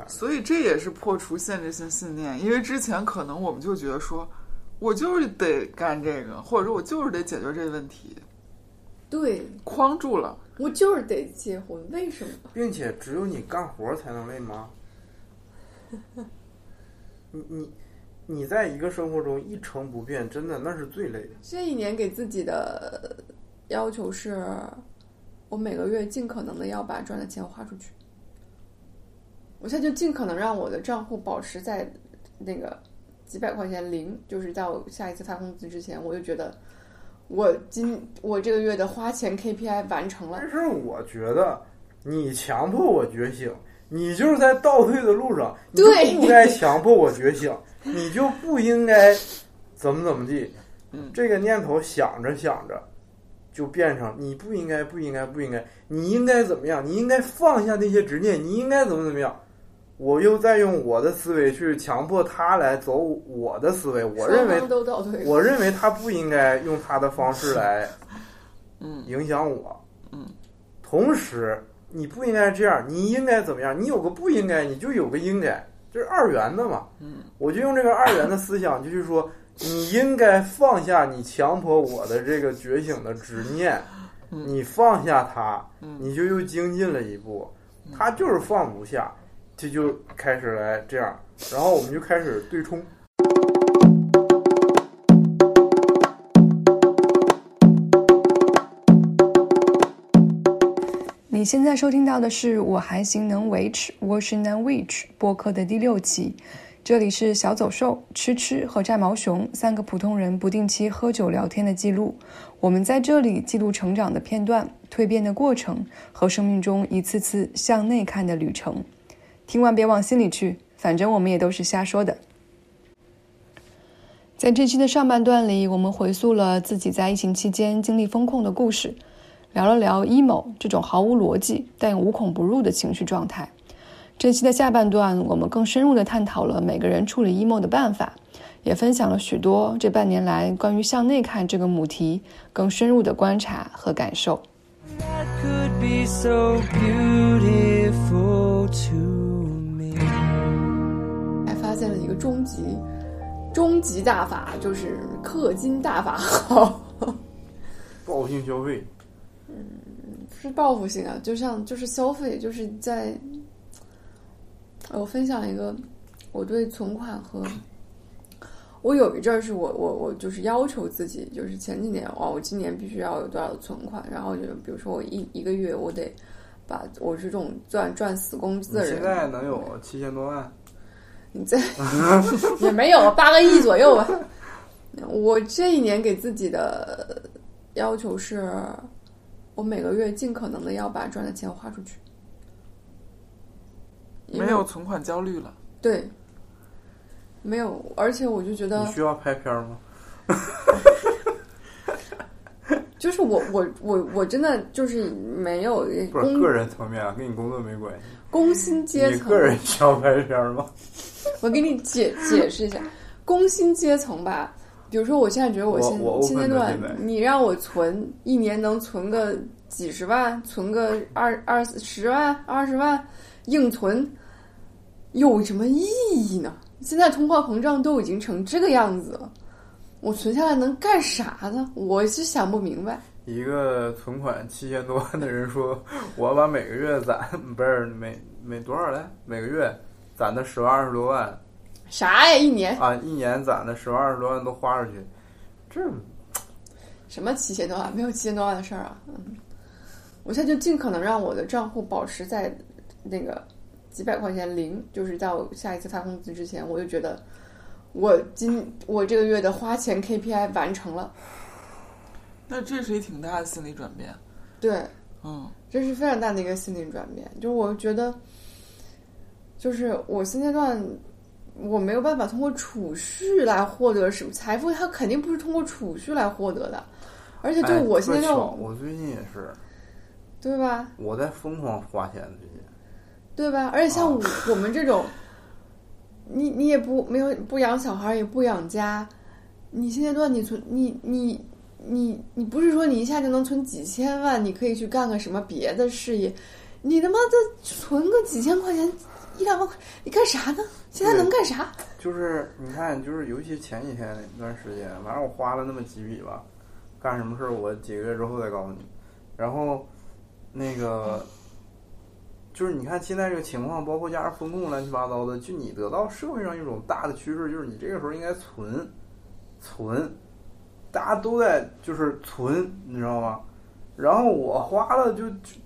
感。所以这也是破除限制性信念，因为之前可能我们就觉得说，我就是得干这个，或者说我就是得解决这个问题，对框住了。我就是得结婚，为什么？并且只有你干活才能累吗？你你你在一个生活中一成不变，真的那是最累的。这一年给自己的要求是，我每个月尽可能的要把赚的钱花出去。我现在就尽可能让我的账户保持在那个几百块钱零，就是在我下一次发工资之前，我就觉得我今我这个月的花钱 KPI 完成了。但是我觉得你强迫我觉醒，你就是在倒退的路上，你就对不该强迫我觉醒，你就不应该怎么怎么地。嗯这个念头想着想着，就变成你不应该，不应该，不应该，你应该怎么样？你应该放下那些执念，你应该怎么怎么样？我又在用我的思维去强迫他来走我的思维，我认为。我认为他不应该用他的方式来 嗯影响我。嗯，同时你不应该这样，你应该怎么样？你有个不应该，你就有个应该，这是二元的嘛。嗯，我就用这个二元的思想，就是说，你应该放下你强迫我的这个觉醒的执念，嗯你放下它，嗯你就又精进了一步。他就是放不下，这就开始来这样，然后我们就开始对冲。你现在收听到的是《我还行能维持 w a s h i n Witch 播客的第六期，这里是小走兽、吃吃和战毛熊三个普通人不定期喝酒聊天的记录。我们在这里记录成长的片段、蜕变的过程和生命中一次次向内看的旅程。听完别往心里去，反正我们也都是瞎说的。在这期的上半段里，我们回溯了自己在疫情期间经历风控的故事。聊了聊 emo 这种毫无逻辑但无孔不入的情绪状态。这期的下半段，我们更深入的探讨了每个人处理 emo 的办法，也分享了许多这半年来关于向内看这个母题更深入的观察和感受。that could be so beautiful to 现了一个终极终极大法，就是氪金大法好。报复性消费，嗯是报复性啊，就像就是消费，就是在。我分享一个我对存款和，我有一阵儿是我我我就是要求自己，就是前几年哇，我今年必须要有多少的存款，然后就比如说我一一个月我得把我是这种赚赚死工资的人，现在能有七千多万？你在 也没有八个亿左右吧。我这一年给自己的要求是，我每个月尽可能的要把赚的钱花出去。没有存款焦虑了。对，没有，而且我就觉得你，需要拍片儿吗？就是我我我我真的就是没有工不是个人层面啊，跟你工作没关系。工薪阶层，你个人需要拍片儿吗？我给你解解释一下，工薪阶层吧。比如说，我现在觉得我现我现阶段，你让我存一年能存个几十万，存个二二十万、二十万，硬存有什么意义呢？现在通货膨胀都已经成这个样子了，我存下来能干啥呢？我是想不明白。一个存款七千多万的人说：“我要把每个月攒，不是每每多少来？每个月攒的十万二十多万啥呀？一年啊，一年攒的十万二十多万都花出去，这什么七千多万？没有七千多万的事儿啊。嗯，我现在就尽可能让我的账户保持在那个几百块钱零，就是在我下一次发工资之前，我就觉得我今我这个月的花钱 KPI 完成了。那这是一挺大的心理转变。对，嗯这是非常大的一个心理转变。就是我觉得，就是我现阶段我没有办法通过储蓄来获得什么财富，它肯定不是通过储蓄来获得的。而且就哎我现在我最近也是，对吧？我在疯狂花钱最近。对吧？而且像我、我们这种，你你也不没有不养小孩，也不养家，你现阶段你存你你你你不是说你一下就能存几千万，你可以去干个什么别的事业，你他妈的存个几千块钱一两万块，你干啥呢？现在能干啥？就是你看，就是尤其前几天那段时间，反正我花了那么几笔吧，干什么事儿我几个月之后再告诉你。然后那个就是你看现在这个情况，包括加上风控乱七八糟的，就你得到社会上一种大的趋势，就是你这个时候应该存存，大家都在就是存，你知道吗？然后我花了就就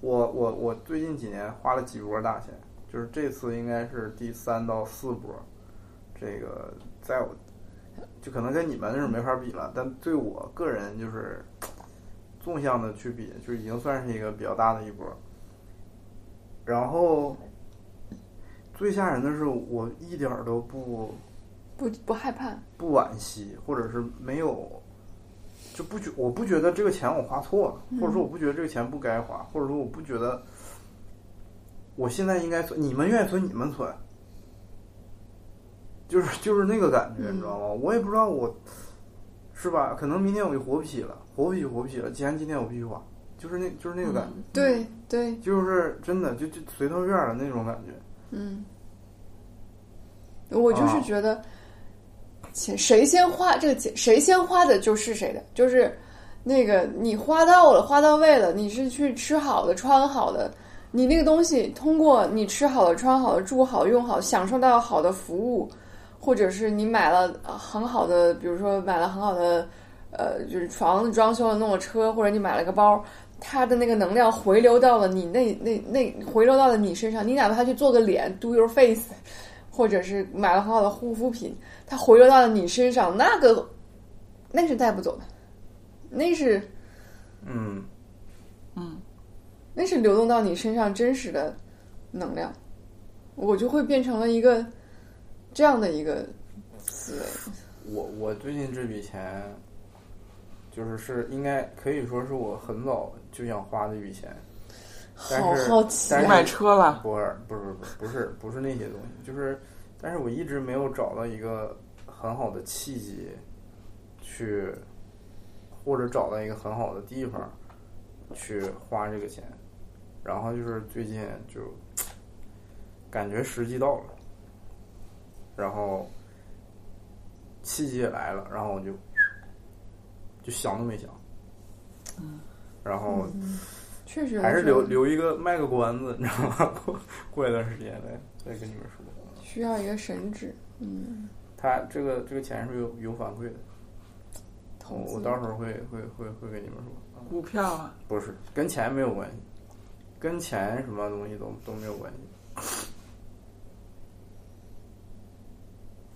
我我我最近几年花了几波大钱。就是这次应该是第三到四波，这个在我就可能跟你们是没法比了，但对我个人就是纵向的去比，就已经算是一个比较大的一波。然后最吓人的是，我一点儿都不不不害怕，不惋惜，或者是没有就不觉我不觉得这个钱我花错了，或者说我不觉得这个钱不该花，或者说我不觉得。我现在应该存，你们愿意存你们存，就是就是那个感觉，你知道吗？我也不知道我，是吧？可能明天我就活不起了，活不起活不起了。既然今天我必须花，就是那就是那个感觉，对对，就是真的就就随到院儿的那种感觉。嗯，我就是啊觉得钱谁先花这个钱，谁先花的就是谁的，就是那个你花到了，花到位了，你是去吃好的、穿好的。你那个东西通过你吃好的、穿好的、住好、用好，享受到好的服务，或者是你买了呃很好的，比如说买了很好的，呃，就是房子装修了、弄了车，或者你买了个包，它的那个能量回流到了你那那那回流到了你身上，你哪怕去做个脸，do your face，或者是买了很好的护肤品，它回流到了你身上，那个那是带不走的，那是嗯，那是流动到你身上真实的能量，我就会变成了一个这样的一个思维。我我最近这笔钱，就是是应该可以说是我很早就想花的一笔钱，但好是好奇但是买车了，不不是不是不是不是那些东西，就是，但是我一直没有找到一个很好的契机，去，或者找到一个很好的地方，去花这个钱，然后就是最近就，感觉时机到了，然后，契机也来了，然后我就，就想都没想，然后。确实还是留留一个卖个关子，你知道吗？过过一段时间再再跟你们说。需要一个神指，嗯，他这个这个钱是有有反馈的，投我我到时候会会会会跟你们说。啊股票啊，不是跟钱没有关系，跟钱什么东西都都没有关系。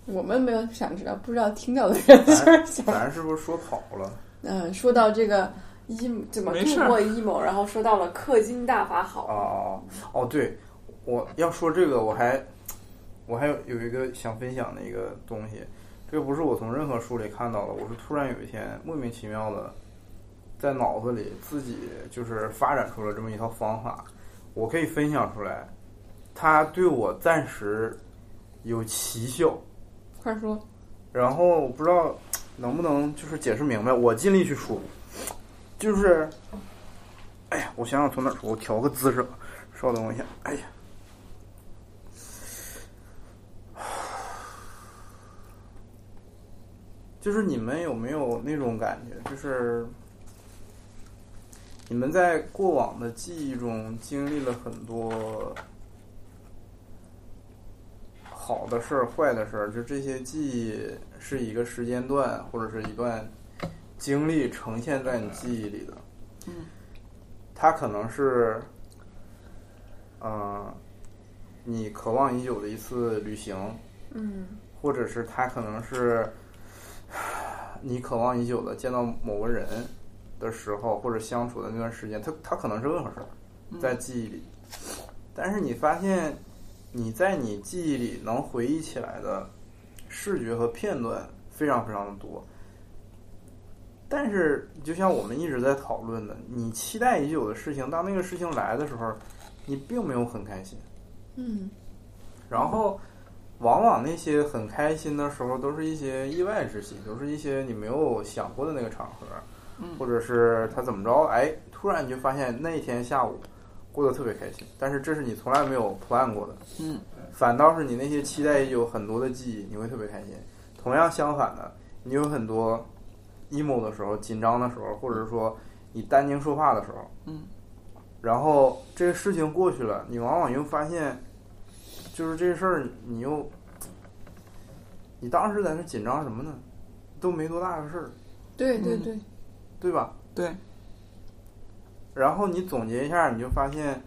我们没有想知道，不知道听到的人就是咱想，咱是不是说跑了？嗯，说到这个阴怎么度过 emo，然后说到了氪金大法好，哦哦哦，对，我要说这个，我还我还有有一个想分享的一个东西，这个不是我从任何书里看到的，我是突然有一天莫名其妙的在脑子里自己就是发展出了这么一套方法，我可以分享出来，它对我暂时有奇效，快说，然后我不知道 能不能就是解释明白，我尽力去说。就是，哎呀，我想想从哪儿说，我调个姿势，稍等我一下。哎呀，就是你们有没有那种感觉？就是你们在过往的记忆中经历了很多好的事儿、坏的事儿，就这些记忆是一个时间段或者是一段经历呈现在你记忆里的。嗯，它可能是，呃，你渴望已久的一次旅行，嗯或者是它可能是你渴望已久的见到某个人的时候，或者相处的那段时间，它它可能是任何事儿，在记忆里。但是你发现，你在你记忆里能回忆起来的视觉和片段非常非常的多。但是，就像我们一直在讨论的，你期待已久的事情，当那个事情来的时候，你并没有很开心。嗯然后，往往那些很开心的时候，都是一些意外之喜，都是一些你没有想过的那个场合，嗯或者是他怎么着，哎，突然你就发现那天下午，过得特别开心，但是这是你从来没有 plan 过的，嗯，反倒是你那些期待已久很多的记忆，你会特别开心。同样相反的，你有很多 emo 的时候、紧张的时候，或者说你担惊受怕的时候，嗯，然后这个事情过去了，你往往又发现，就是这事儿你又，你当时在那紧张什么呢？都没多大的事儿，嗯对对对，对吧？对，然后你总结一下，你就发现，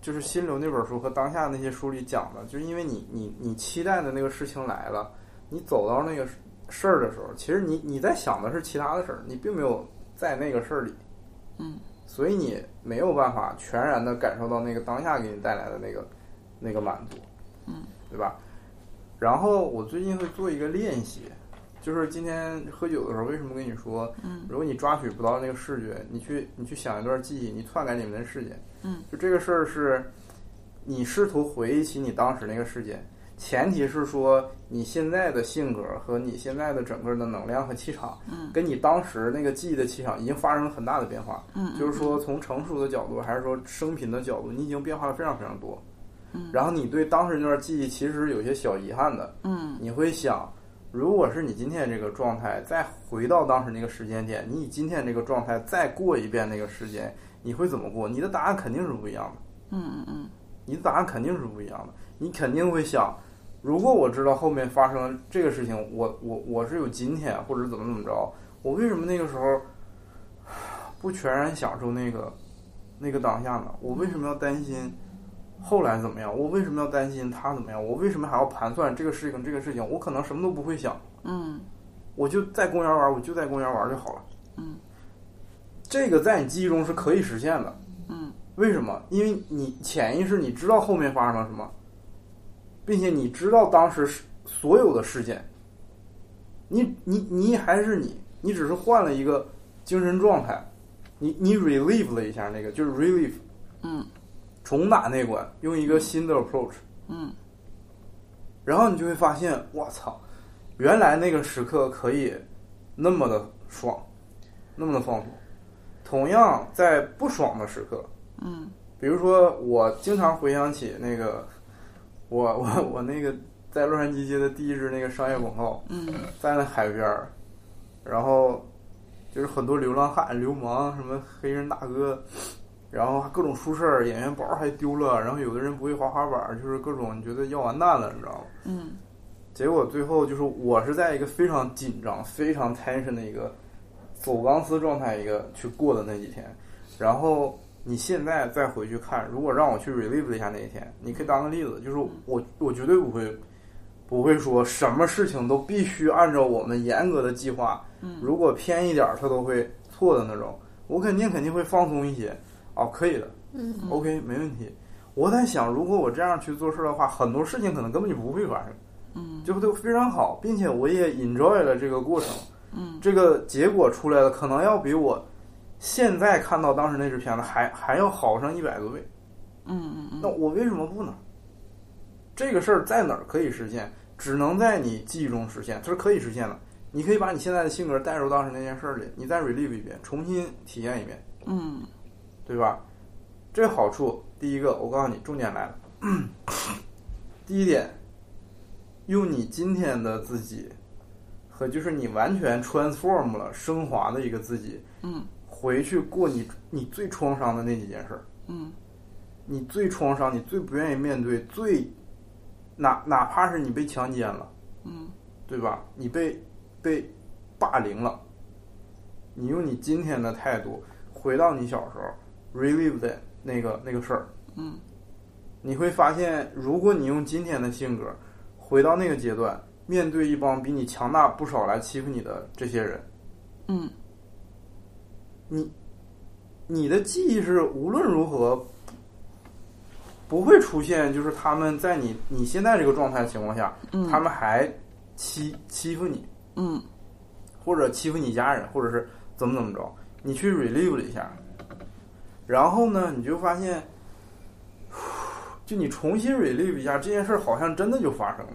就是《心流》那本书和当下那些书里讲的，就是因为你你你期待的那个事情来了，你走到那个事儿的时候，其实你你在想的是其他的事儿，你并没有在那个事儿里，嗯，所以你没有办法全然的感受到那个当下给你带来的那个那个满足，嗯，对吧？然后我最近会做一个练习，就是今天喝酒的时候，为什么跟你说，嗯。如果你抓取不到那个视觉，你去你去想一段记忆，你篡改里面的事件，嗯，就这个事儿是，你试图回忆起你当时那个事件，前提是说你现在的性格和你现在的整个的能量和气场，嗯，跟你当时那个记忆的气场已经发生了很大的变化，嗯，就是说从成熟的角度还是说生平的角度，你已经变化了非常非常多，嗯。然后你对当时那段记忆其实有些小遗憾的，嗯。你会想，如果是你今天这个状态，再回到当时那个时间点，你以今天这个状态再过一遍那个时间，你会怎么过？你的答案肯定是不一样的，嗯嗯嗯你的答案肯定是不一样的。你肯定会想，如果我知道后面发生这个事情，我我我是有今天，或者怎么怎么着，我为什么那个时候不全然享受那个那个当下呢？我为什么要担心？后来怎么样？我为什么要担心他怎么样？我为什么还要盘算这个事情？这个事情，我可能什么都不会想，嗯我就在公园玩，我就在公园玩就好了。嗯，这个在你记忆中是可以实现的。嗯为什么？因为你潜意识你知道后面发生了什么，并且你知道当时是所有的事件。你你你还是你，你只是换了一个精神状态，你你 relieve 了一下那个，就是 relieve 嗯重打那关，用一个新的 approach。嗯然后你就会发现，我操，原来那个时刻可以那么的爽，那么的放松。同样，在不爽的时刻，嗯比如说我经常回想起那个，我我我那个在洛杉矶接的第一支那个商业广告，嗯在那海边儿，然后就是很多流浪汉、流氓，什么黑人大哥，然后各种出事儿，演员包还丢了，然后有的人不会滑滑板儿，就是各种你觉得要完蛋了，你知道吗？嗯。结果最后就是我是在一个非常紧张、非常 tension 的一个走钢丝状态一个去过的那几天，然后你现在再回去看，如果让我去 relive 一下那一天，你可以当个例子，就是我我绝对不会不会说什么事情都必须按照我们严格的计划，嗯。如果偏一点儿它都会错的那种，我肯定肯定会放松一些，哦，可以的，嗯 OK 没问题。我在想，如果我这样去做事的话，很多事情可能根本就不会发生。嗯就都非常好，并且我也 enjoy 了这个过程，嗯这个结果出来的可能要比我现在看到当时那支片子还还要好上一百多倍。嗯嗯那我为什么不呢？这个事儿在哪儿可以实现？只能在你记忆中实现，它是可以实现的。你可以把你现在的性格带入当时那件事儿里，你再 relive 一遍，重新体验一遍，嗯对吧？这好处，第一个，我告诉你，重点来了。第一点，用你今天的自己和就是你完全 transform 了、升华的一个自己，嗯回去过你你最创伤的那几件事儿，嗯你最创伤、你最不愿意面对、最哪哪怕是你被强奸了，嗯对吧？你被被霸凌了，你用你今天的态度回到你小时候 relive 的那个那个事儿，嗯。你会发现，如果你用今天的性格回到那个阶段，面对一帮比你强大不少来欺负你的这些人，嗯。你你的记忆是无论如何不会出现，就是他们在你你现在这个状态的情况下，嗯，他们还欺欺负你，嗯。或者欺负你家人，或者是怎么怎么着，你去 relive 了一下，然后呢，你就发现，就你重新 relive 一下这件事儿，好像真的就发生了。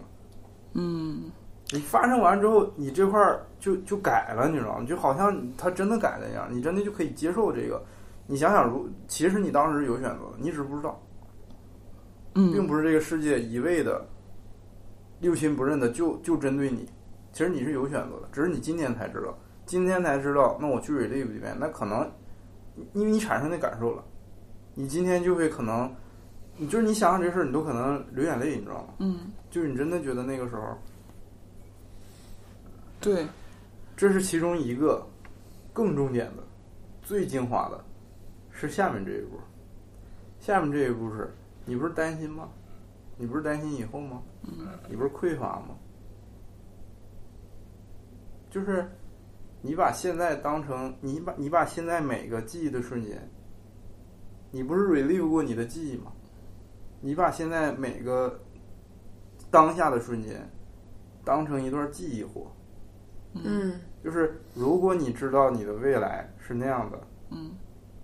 嗯。你发生完之后，你这块儿就就改了，你知道吗？就好像他真的改了一样，你真的就可以接受这个，你想想，如其实你当时有选择，你只是不知道，嗯，并不是这个世界一味的六亲不认的就就针对你，其实你是有选择的，只是你今天才知道，今天才知道，那我去 relive 里面，那可能因为你产生那感受了，你今天就会可能，你就是你想想这事儿，你都可能流眼泪，你知道吗？嗯，就是你真的觉得那个时候，对，这是其中一个更重点的、最精华的，是下面这一步。下面这一步是你不是担心吗？你不是担心以后吗？你不是匮乏吗？就是你把现在当成你把你把现在每个记忆的瞬间，你不是 relive 过你的记忆吗？你把现在每个当下的瞬间当成一段记忆活。嗯就是如果你知道你的未来是那样的，嗯，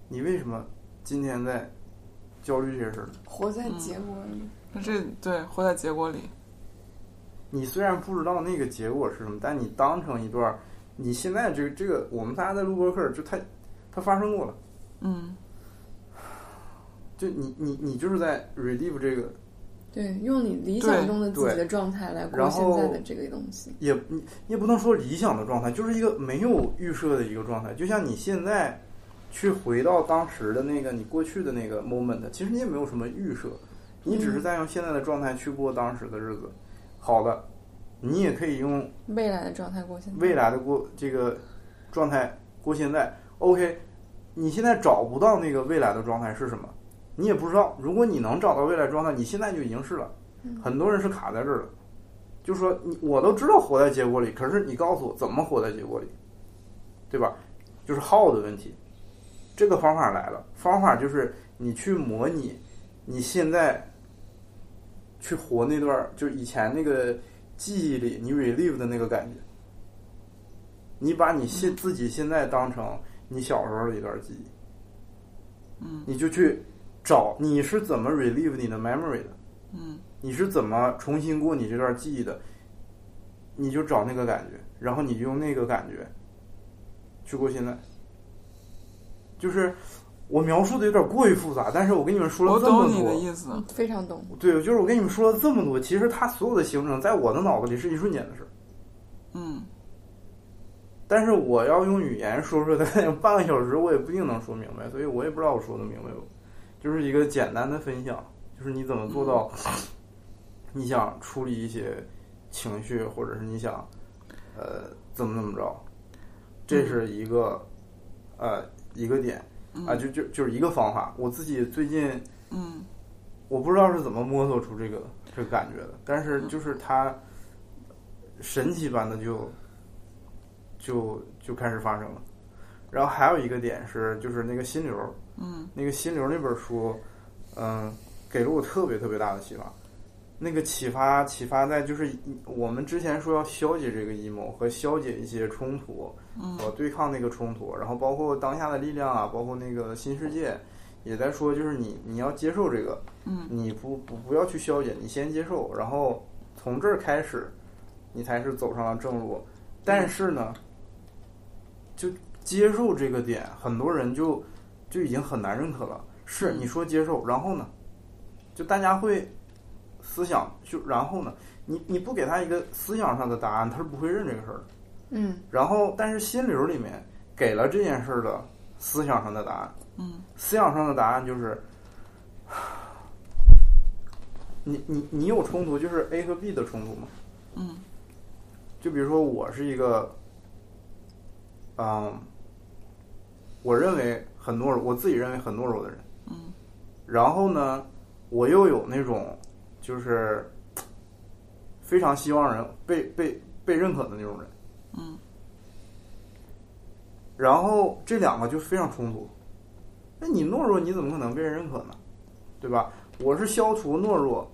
你为什么今天在焦虑这些事儿？活在结果里。那这对活在结果里，你虽然不知道那个结果是什么，但你当成一段儿，你现在这个这个，我们大家在录播课，就它它发生过了，嗯就你你你就是在 relive 这个，对，用你理想中的自己的状态来过现在的这个东西。也你也不能说理想的状态，就是一个没有预设的一个状态。就像你现在去回到当时的那个你过去的那个 moment，其实你也没有什么预设，你只是在用现在的状态去过当时的日子。好的，你也可以用未来的状态过现在。未来的过这个状态过现在。OK，你现在找不到那个未来的状态是什么，你也不知道。如果你能找到未来状态，你现在就已经是了。很多人是卡在这儿的，就说你我都知道活在结果里，可是你告诉我怎么活在结果里，对吧？就是 how 的问题。这个方法来了，方法就是你去模拟你现在去活那段儿，就是以前那个记忆里你 relive 的那个感觉。你把你现自己现在当成你小时候的一段记忆，嗯你就去找你是怎么 relive 你的 memory 的，嗯你是怎么重新过你这段记忆的，你就找那个感觉，然后你就用那个感觉去过现在。就是我描述的有点过于复杂，但是我跟你们说了这么懂你的多，意思，嗯非常懂。对，就是我跟你们说了这么多，其实它所有的形成在我的脑子里是一瞬间的事儿。嗯但是我要用语言说出来，半个小时我也不一定能说明白，所以我也不知道我说的明白不。就是一个简单的分享，就是你怎么做到，你想处理一些情绪，或者是你想，呃，怎么怎么着，这是一个，呃，一个点啊，就就就是一个方法。我自己最近嗯我不知道是怎么摸索出这个这个感觉的，但是就是它神奇般的就就就开始发生了。然后还有一个点是，就是那个心流，嗯那个心流那本书，嗯、给了我特别特别大的启发。那个启发启发在就是我们之前说要消解这个阴谋和消解一些冲突，嗯呃，对抗那个冲突，然后包括当下的力量啊，包括那个新世界，也在说就是你你要接受这个，嗯你不不不要去消解，你先接受，然后从这儿开始，你才是走上了正路。但是呢，就接受这个点，很多人就就已经很难认可了。是你说接受，然后呢，就大家会思想就然后呢，你你不给他一个思想上的答案，他是不会认这个事儿的。嗯然后，但是心流里面给了这件事儿的思想上的答案。嗯思想上的答案就是，你你你有冲突，就是 A 和 B 的冲突嘛。嗯就比如说，我是一个，嗯，我认为很懦弱，我自己认为很懦弱的人。嗯然后呢，我又有那种就是非常希望人被被被认可的那种人。嗯然后这两个就非常冲突。那你懦弱，你怎么可能被人认可呢？对吧？我是消除懦弱，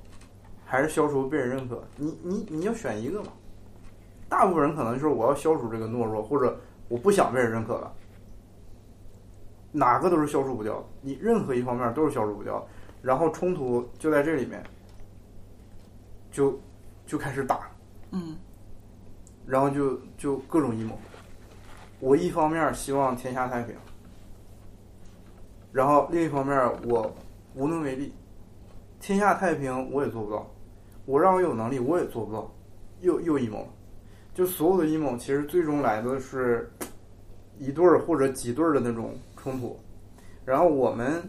还是消除被人认可？你你你要选一个嘛。大部分人可能就是我要消除这个懦弱，或者我不想被人认可了。哪个都是消除不掉的，你任何一方面都是消除不掉的。然后冲突就在这里面，就就开始打，嗯然后就就各种阴谋。我一方面希望天下太平，然后另一方面我无能为力，天下太平我也做不到，我让我有能力我也做不到，又又阴谋了。就所有的阴谋其实最终来的是一对儿或者几对儿的那种冲突，然后我们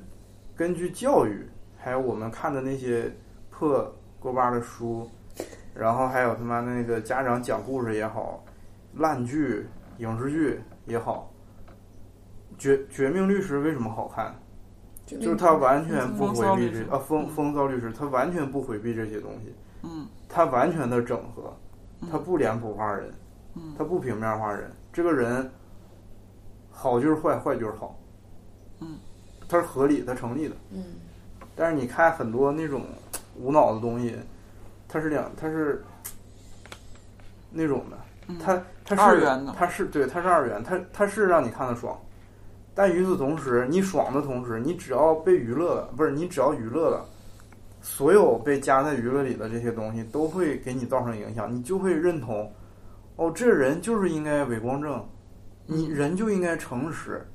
根据教育，还有我们看的那些破锅巴的书，然后还有他妈那个家长讲故事也好，烂剧、影视剧也好，绝绝命律师为什么好看？就是他完全不回避这啊风风骚律师，他完全不回避这些东西，嗯他完全的整合，他不脸谱化人，嗯他不平面化人，这个人好就是坏，坏就是好，嗯，他是合理，他成立的。嗯但是你看很多那种无脑的东西，它是两，它是那种的，嗯，它它是二元的它是对，它是二元，它它是让你看的爽，但与此同时，你爽的同时，你只要被娱乐了，不是你只要娱乐了，所有被加在娱乐里的这些东西都会给你造成影响，你就会认同，哦，这人就是应该伪光正，你人就应该诚实，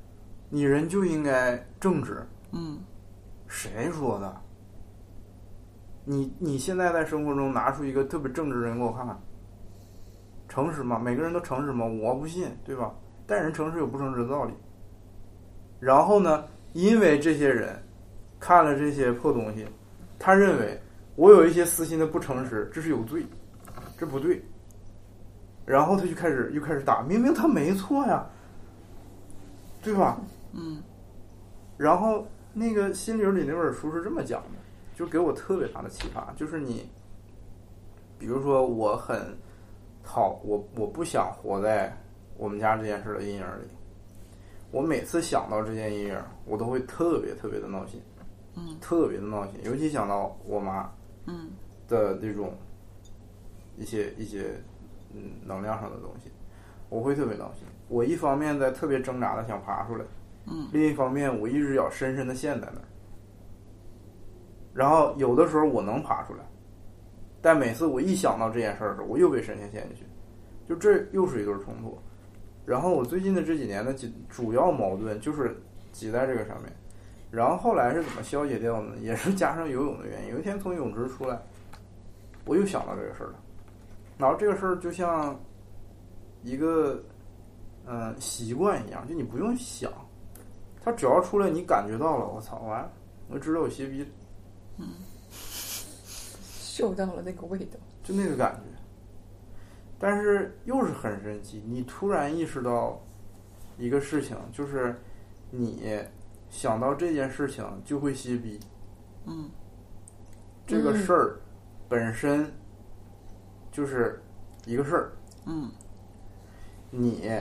你人就应该正直，嗯。谁说的？你你现在在生活中拿出一个特别正直的人给我看看，诚实吗？每个人都诚实吗？我不信，对吧？但人诚实有不诚实的道理。然后呢，因为这些人看了这些破东西，他认为我有一些私心的不诚实，这是有罪，这不对。然后他就开始又开始打，明明他没错呀，对吧？嗯然后那个心流里那本书是这么讲的，就给我特别大的启发，就是你，比如说我很讨我我不想活在我们家这件事的阴影里，我每次想到这件阴影，我都会特别特别的闹心，嗯特别的闹心，尤其想到我妈嗯的那种一些一些嗯能量上的东西，我会特别闹心。我一方面在特别挣扎的想爬出来。嗯另一方面，我一只脚深深的陷在那儿。然后有的时候我能爬出来，但每次我一想到这件事儿的时候，我又被神仙陷进去，就这又是一对冲突。然后我最近的这几年的主主要矛盾就是挤在这个上面，然后后来是怎么消解掉呢？也是加上游泳的原因。有一天从泳池出来，我又想到这个事儿了，然后这个事儿就像一个嗯、习惯一样，就你不用想。他只要出来，你感觉到了，我操，完，我知道我歇逼了，嗅到了那个味道。就那个感觉。但是又是很神奇，你突然意识到一个事情，就是你想到这件事情就会歇逼，嗯这个事儿本身就是一个事儿，嗯你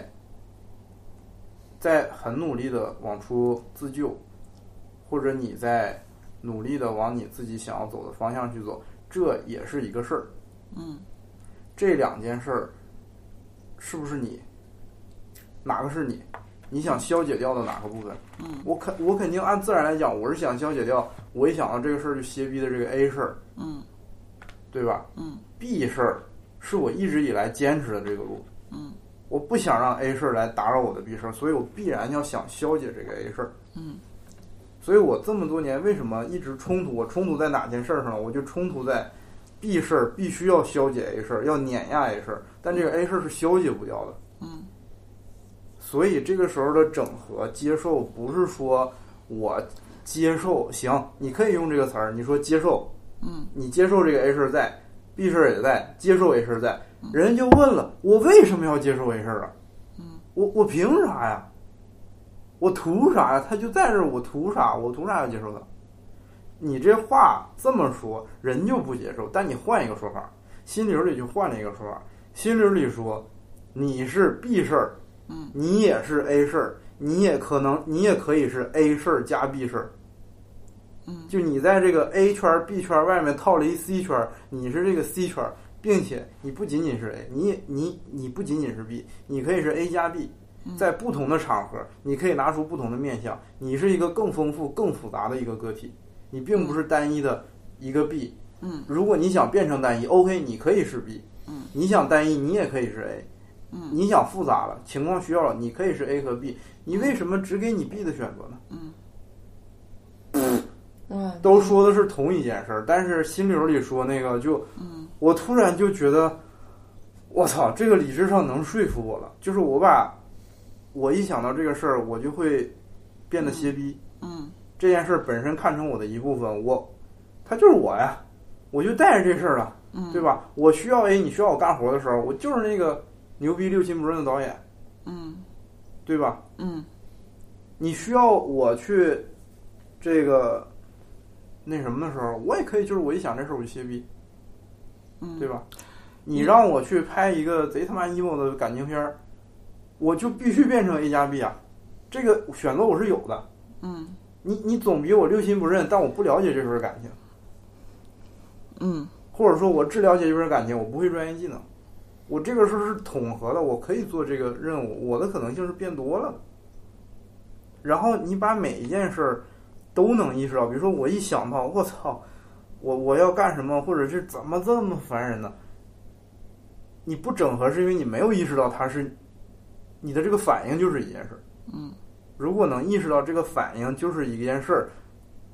在很努力的往出自救，或者你在努力的往你自己想要走的方向去走，这也是一个事儿。嗯这两件事儿是不是你？哪个是你？你想消解掉的哪个部分？嗯我肯我肯定按自然来讲，我是想消解掉。我一想到这个事儿就歇逼的这个 A 事儿，嗯对吧嗯？B 事儿是我一直以来坚持的这个路。嗯我不想让 A 事儿来打扰我的 B 事儿，所以我必然要想消解这个 A 事儿。嗯所以我这么多年为什么一直冲突？我冲突在哪件事儿上？我就冲突在 B 事儿必须要消解 A 事儿，要碾压 A 事儿，但这个 A 事儿是消解不掉的。嗯所以这个时候的整合接受，不是说我接受行，你可以用这个词儿，你说接受，嗯你接受这个 A 事儿在，B 事儿也在，接受 A 事儿在，人家就问了，我为什么要接受 A 事儿啊？嗯我我凭啥呀？我图啥呀？他就在这儿，我图啥？我图啥要接受他？你这话这么说，人就不接受。但你换一个说法，心灵里就换了一个说法，心灵里说你是 B 事儿，嗯你也是 A 事儿，你也可能，你也可以是 A 事儿加 B 事儿。嗯就你在这个 A 圈儿 B 圈儿外面套了一 C 圈儿，你是这个 C 圈儿，并且你不仅仅是 A，你也你你不仅仅是 B，你可以是 A 加 B，在不同的场合，你可以拿出不同的面相，你是一个更丰富、更复杂的一个个体，你并不是单一的一个 B。嗯如果你想变成单一，OK，你可以是 B。嗯，你想单一，你也可以是 A。嗯你想复杂了，情况需要了，你可以是 A 和 B。你为什么只给你 B 的选择呢？嗯嗯，都说的是同一件事儿，但是心流里说那个就，我突然就觉得，我操，这个理智上能说服我了。就是我把，我一想到这个事儿，我就会变得歇逼。嗯这件事儿本身看成我的一部分，我，他就是我呀，我就带着这事儿了，嗯，对吧？我需要 A，你需要我干活的时候，我就是那个牛逼六亲不认的导演，嗯对吧？嗯你需要我去这个那什么的时候，我也可以，就是我一想这事儿我就歇逼，嗯，对吧？你让我去拍一个贼他妈 emo 的感情片儿，我就必须变成 A 加 B 啊，这个选择我是有的。嗯你你总比我六亲不认，但我不了解这份感情，嗯或者说我只了解这份感情，我不会专业技能。我这个时候是统合的，我可以做这个任务，我的可能性是变多了。然后你把每一件事儿都能意识到，比如说我一想到我操，我我要干什么，或者是怎么这么烦人呢？你不整合是因为你没有意识到它是你的这个反应就是一件事儿。嗯。如果能意识到这个反应就是一件事儿，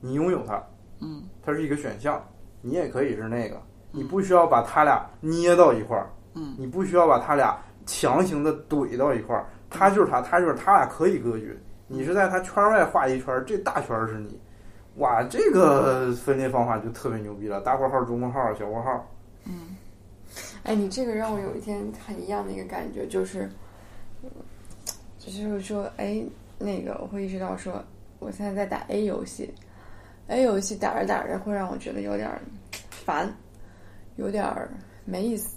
你拥有它，嗯。它是一个选项，你也可以是那个，你不需要把它俩捏到一块儿，嗯。你不需要把它俩强行的怼到一块儿，它就是它，它就是它俩可以隔绝。你是在它圈外画一圈儿，这大圈儿是你，哇，这个分裂方法就特别牛逼了，大括号、中括号、小括号，嗯。哎，你这个让我有一天很一样的一个感觉，就是，就是说，哎，那个我会意识到说，我现在在打 A 游戏，A 游戏打着打着会让我觉得有点烦，有点没意思。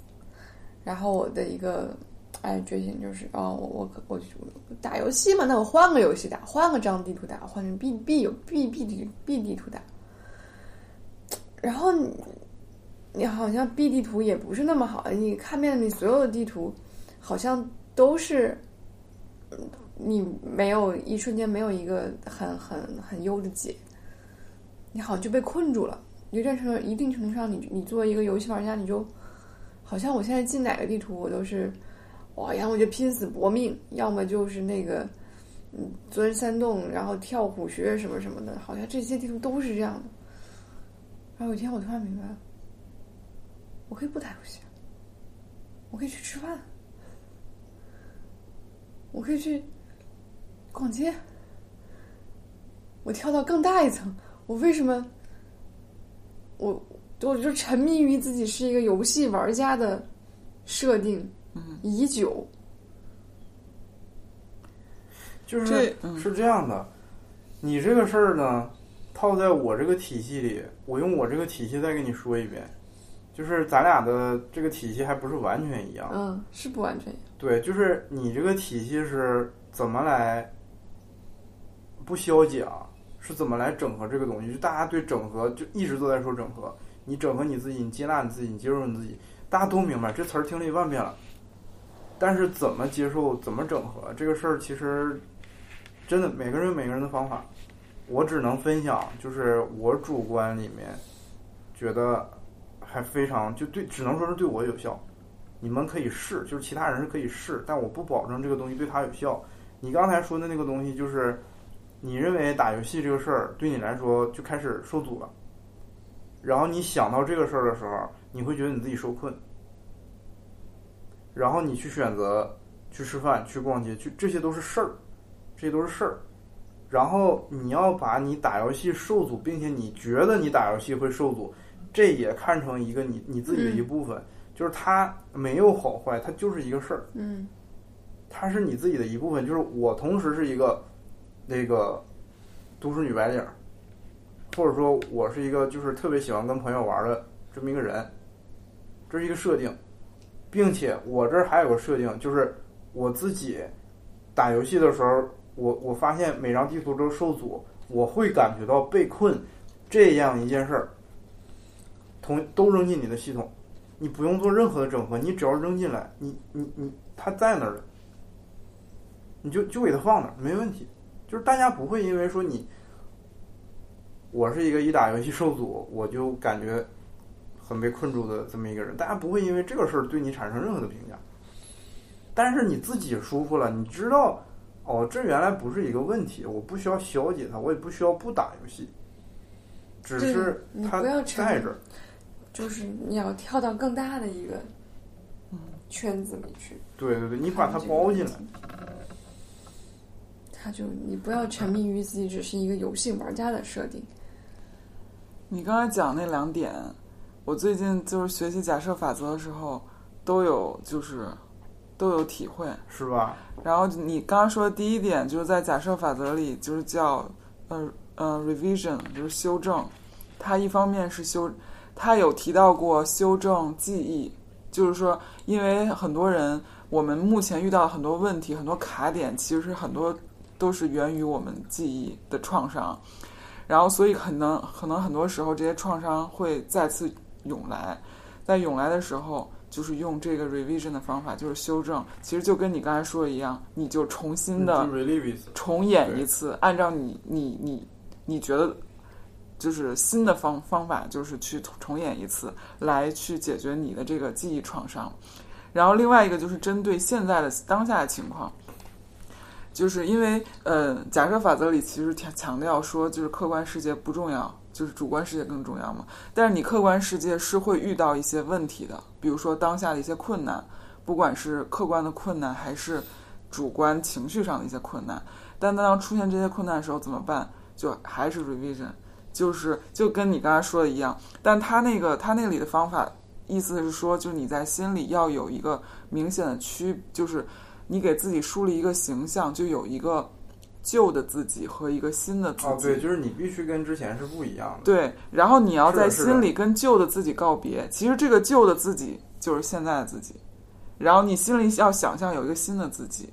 然后我的一个哎觉醒就是，哦，我我我我打游戏嘛，那我换个游戏打，换个张地图打，换成 B B 有 B B 地 B 地图打。然后你你好像 B 地图也不是那么好，你看遍你所有的地图，好像都是，你没有一瞬间没有一个很很很优的解，你好像就被困住了。有点程度一定程度上你，你作为一个游戏玩家，你就好像我现在进哪个地图，我都是哇，要么就拼死搏命，要么就是那个嗯钻山洞，然后跳虎穴什么什么的，好像这些地图都是这样的。然后有一天我突然明白了。我可以不打游戏，我可以去吃饭，我可以去逛街，我跳到更大一层。我为什么？我我就沉迷于自己是一个游戏玩家的设定嗯已久。就是是这样的，你这个事儿呢，套在我这个体系里，我用我这个体系再跟你说一遍，就是咱俩的这个体系还不是完全一样。嗯，是不完全。对，就是你这个体系是怎么来不消解啊？是怎么来整合这个东西？就大家对整合就一直都在说整合，你整合你自己，你接纳你自己，你接受你自己，大家都明白这词儿听了一万遍了。但是怎么接受、怎么整合这个事儿，其实真的每个人有每个人的方法。我只能分享，就是我主观里面觉得还非常就对，只能说是对我有效。你们可以试，就是其他人是可以试，但我不保证这个东西对他有效。你刚才说的那个东西，就是你认为打游戏这个事儿对你来说就开始受阻了，然后你想到这个事儿的时候，你会觉得你自己受困，然后你去选择去吃饭、去逛街，去这些都是事儿，这些都是事儿。然后你要把你打游戏受阻，并且你觉得你打游戏会受阻，这也看成一个你你自己的一部分。就是它没有好坏，它就是一个事儿，嗯它是你自己的一部分。就是我同时是一个那个都市女白领儿，或者说我是一个就是特别喜欢跟朋友玩的这么一个人，这是一个设定，并且我这儿还有个设定，就是我自己打游戏的时候，我我发现每张地图都受阻，我会感觉到被困这样一件事儿，同都扔进你的系统。你不用做任何的整合，你只要扔进来，你你你，它在那儿了，你就就给它放那儿，没问题。就是大家不会因为说你，我是一个一打游戏受阻，我就感觉很被困住的这么一个人，大家不会因为这个事儿对你产生任何的评价。但是你自己舒服了，你知道，哦，这原来不是一个问题，我不需要消解它，我也不需要不打游戏。只是它在这儿。就是你要跳到更大的一个圈子里去，对对对，你把它包进来。他就你不要沉迷于自己只是一个游戏玩家的设定。你刚才讲那两点，我最近就是学习假设法则的时候都有就是都有体会。是吧？然后你刚刚说的第一点就是在假设法则里，就是叫呃呃 revision，就是修正。它一方面是修，它有提到过修正记忆，就是说，因为很多人我们目前遇到很多问题，很多卡点，其实很多都是源于我们记忆的创伤。然后，所以可能可能很多时候这些创伤会再次涌来，在涌来的时候，就是用这个 revision 的方法，就是修正。其实就跟你刚才说的一样，你就重新的重演一次，按照你你你你觉得就是新的方方法，就是去重演一次，来去解决你的这个记忆创伤。然后另外一个就是针对现在的当下的情况，就是因为呃，假设法则里其实强强调说，就是客观世界不重要，就是主观世界更重要嘛。但是你客观世界是会遇到一些问题的，比如说当下的一些困难，不管是客观的困难还是主观情绪上的一些困难。但当出现这些困难的时候怎么办？就还是 revision，就是就跟你刚才说的一样。但他那个他那里的方法，意思是说，就是你在心里要有一个明显的区，就是你给自己树立一个形象，就有一个旧的自己和一个新的自己。哦，对，就是你必须跟之前是不一样的。对，然后你要在心里跟旧的自己告别。其实这个旧的自己就是现在的自己，然后你心里要想象有一个新的自己，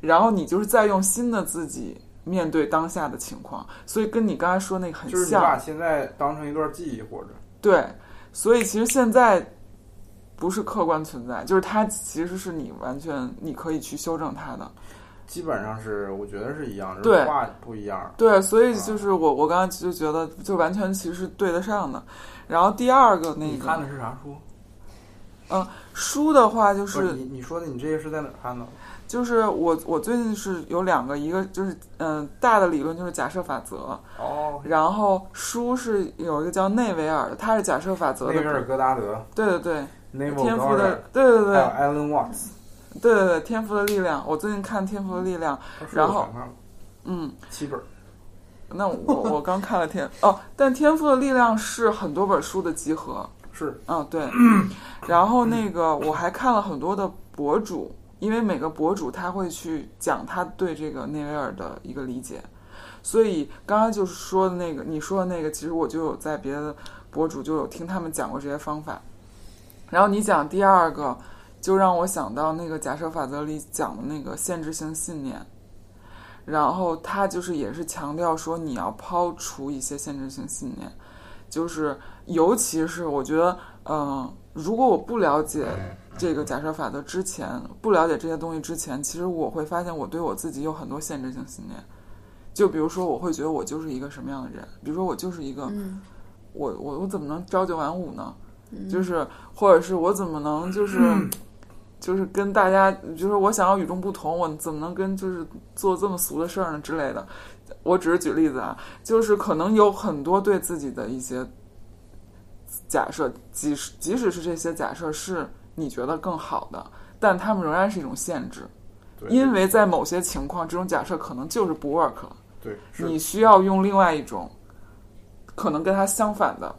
然后你就是再用新的自己面对当下的情况。所以跟你刚才说那个很就是你把像，现在当成一段记忆，或者对。所以其实现在不是客观存在，就是它其实是你完全你可以去修正它的。基本上是我觉得是一样，只对是话不一样。对，所以就是我我刚刚就觉得就完全其实是对得上的。然后第二个那个你看的是啥书？嗯书的话，就不是你你说的，你这个是在哪看的？就是我我最近是有两个，一个就是嗯、大的理论就是假设法则，哦，然后书是有一个叫内维尔的，他是假设法则的，内维尔戈达德、对对对。天赋的对对对还有 Alan Watts，对对对，天赋的力量，我最近看天赋的力量，然后嗯，七本，那我我刚看了天哦，但天赋的力量是很多本书的集合，是。嗯，对。然后那个我还看了很多的博主，因为每个博主他会去讲他对这个内维尔的一个理解，所以刚刚就是说的那个你说的那个，其实我就有在别的博主就有听他们讲过这些方法。然后你讲第二个，就让我想到那个假设法则里讲的那个限制性信念。然后他就是也是强调说你要抛除一些限制性信念，就是尤其是我觉得，嗯、如果我不了解这个假设法则之前，不了解这些东西之前，其实我会发现我对我自己有很多限制性信念。就比如说，我会觉得我就是一个什么样的人，比如说我就是一个，嗯我我我怎么能朝九晚五呢？就是或者是我怎么能就是、就是跟大家，就是我想要与众不同，我怎么能跟就是做这么俗的事儿呢之类的？我只是举例子啊，就是可能有很多对自己的一些假设，即使即使是这些假设是你觉得更好的，但他们仍然是一种限制，因为在某些情况，这种假设可能就是不 work。对你需要用另外一种，可能跟它相反的，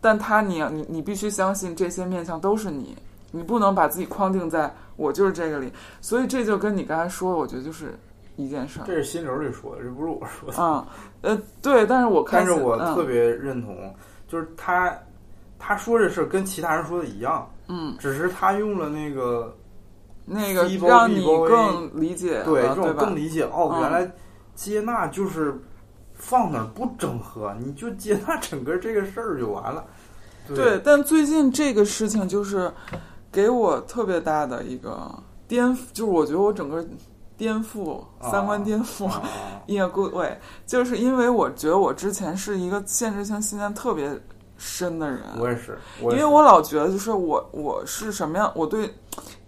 但它你你你必须相信这些面相都是你，你不能把自己框定在我就是这个里，所以这就跟你刚才说的，我觉得就是一件事儿。这是心流里说的，这不是我说的。嗯，呃，对，但是我看但是我嗯。特别认同，就是他他说这事儿跟其他人说的一样，嗯，只是他用了那个那个让你更理解，对这种？更理解哦，嗯原来接纳就是放那儿不整合，你就接纳整个这个事儿就完了。对，但最近这个事情就是给我特别大的一个颠覆，就是我觉得我整个颠覆三观颠覆。啊 in a good way，就是因为我觉得我之前是一个限制性信念特别深的人，我也是，我因为我老觉得就是我我是什么样，我对，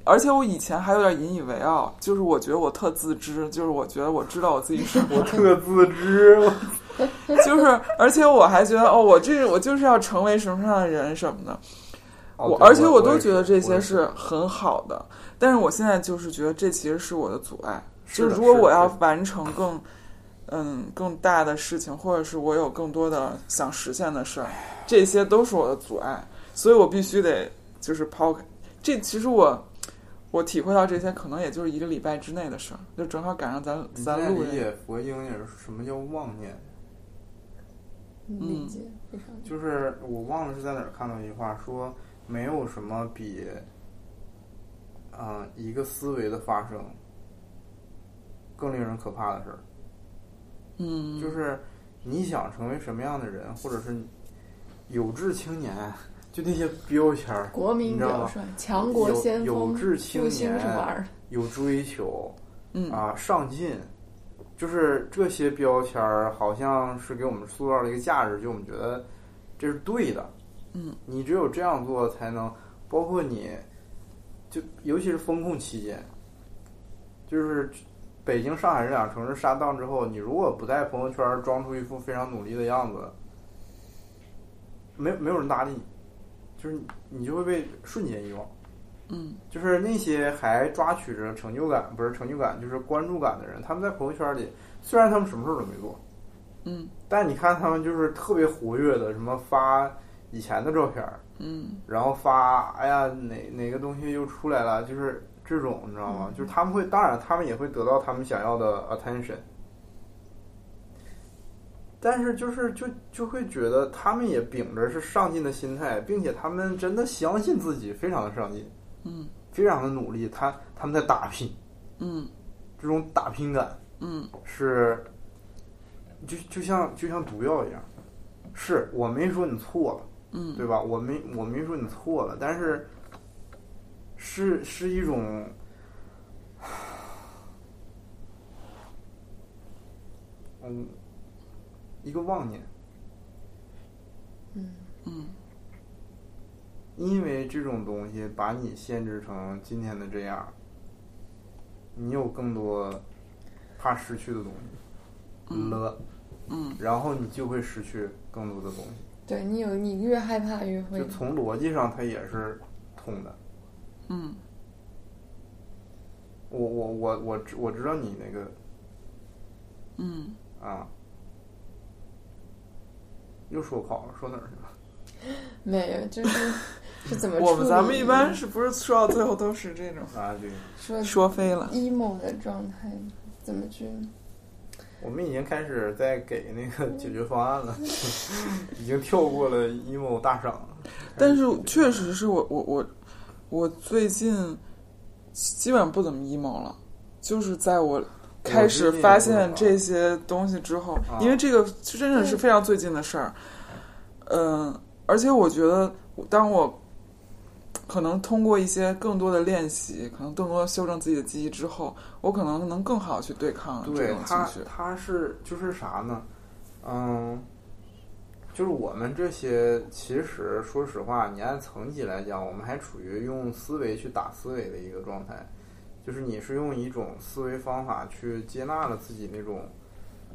而且我以前还有点引以为傲，就是我觉得我特自知，就是我觉得我知道我自己是我特自知，就是而且我还觉得哦，我这我就是要成为什么样的人什么的，我而且我都觉得这些是很好的，但是我现在就是觉得这其实是我的阻碍。就是如果我要完成更嗯更大的事情，或者是我有更多的想实现的事儿，这些都是我的阻碍，所以我必须得就是抛开。这其实我我体会到这些，可能也就是一个礼拜之内的事儿，就正好赶上咱咱录这个。解佛经也是什么叫妄念？理解非常就是我忘了是在哪儿看到一句话，说没有什么比，啊、一个思维的发生更令人可怕的事儿。嗯，就是你想成为什么样的人，或者是有志青年，就那些标签儿，国民你知道吗表率，强国有先有锋，志青年？有追求，嗯啊，上进，就是这些标签儿，好像是给我们塑造了一个价值，就我们觉得这是对的。嗯，你只有这样做才能，包括你，就尤其是风控期间，就是北京、上海这两个城市上当之后，你如果不在朋友圈装出一副非常努力的样子，没没有人搭理你，就是你你就会被瞬间遗忘。嗯。就是那些还抓取着成就感，不是成就感，就是关注感的人，他们在朋友圈里，虽然他们什么事儿都没做，嗯。但你看他们就是特别活跃的，什么发以前的照片，嗯。然后发，哎呀，哪哪个东西又出来了，就是这种，你知道吗？就是他们会，当然他们也会得到他们想要的 attention，但是就是就就会觉得他们也秉着是上进的心态，并且他们真的相信自己，非常的上进。嗯。非常的努力，他他们在打拼，嗯。这种打拼感嗯。是，就就像就像毒药一样，是我没说你错了，嗯。对吧？我没我没说你错了，但是是是一种，嗯，一个妄念，嗯嗯因为这种东西把你限制成今天的这样，你有更多怕失去的东西了，嗯然后你就会失去更多的东西。对你有你越害怕越会就从逻辑上，它也是通的。嗯我我我我知我知道你那个嗯，啊，又说跑了，说哪儿去了？没有，就是 是怎么我们咱们一般是不是说到最后都是这种啊，对，说说飞了？emo 的状态，怎么去？我们已经开始在给那个解决方案了，已经跳过了 emo 大赏。但是确实是我我我我最近基本上不怎么 emo 了，就是在我开始发现这些东西之后，啊因为这个真的是非常最近的事儿。嗯、而且我觉得，当我可能通过一些更多的练习，可能更多的修正自己的记忆之后，我可能能更好去对抗这对种情他绪。他是就是啥呢？嗯，就是我们这些其实说实话，你按层级来讲，我们还处于用思维去打思维的一个状态，就是你是用一种思维方法去接纳了自己那种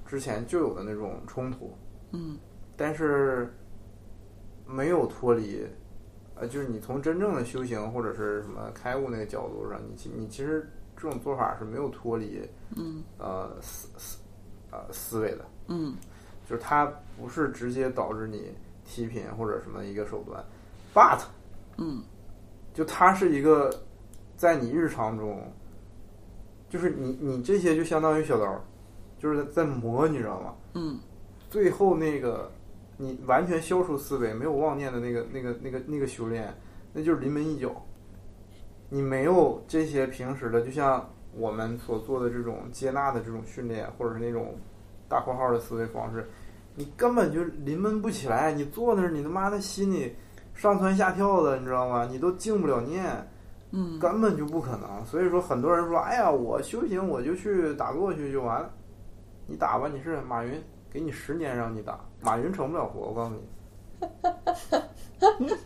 之前就有的那种冲突，嗯。但是没有脱离。呃，就是你从真正的修行或者是什么开悟那个角度上，你其你其实这种做法是没有脱离嗯。呃思思呃思维的，嗯就是它不是直接导致你提品或者什么一个手段，but 嗯就它是一个在你日常中，就是你你这些就相当于小刀，就是在磨，你知道吗？嗯最后那个你完全消除思维、没有妄念的那个、那个、那个、那个修炼，那就是临门一脚。你没有这些平时的，就像我们所做的这种接纳的这种训练，或者是那种大括号的思维方式，你根本就临门不起来。你坐那儿，你他妈的心里上蹿下跳的，你知道吗？你都静不了念。嗯根本就不可能。所以说，很多人说：“哎呀，我修行我就去打坐去就完了。”你打吧，你是马云，给你十年让你打，马云成不了佛。我告诉你，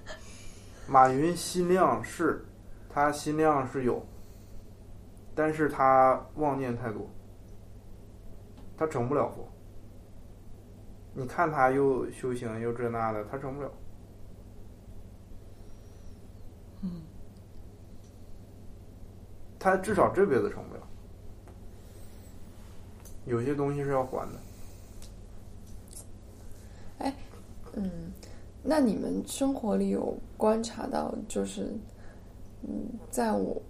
马云心量是，他心量是有，但是他妄念太多，他成不了佛。你看他又修行又这那的，他成不了。嗯，他至少这辈子成不了。有些东西是要还的。哎嗯，那你们生活里有观察到，就是，嗯，在我，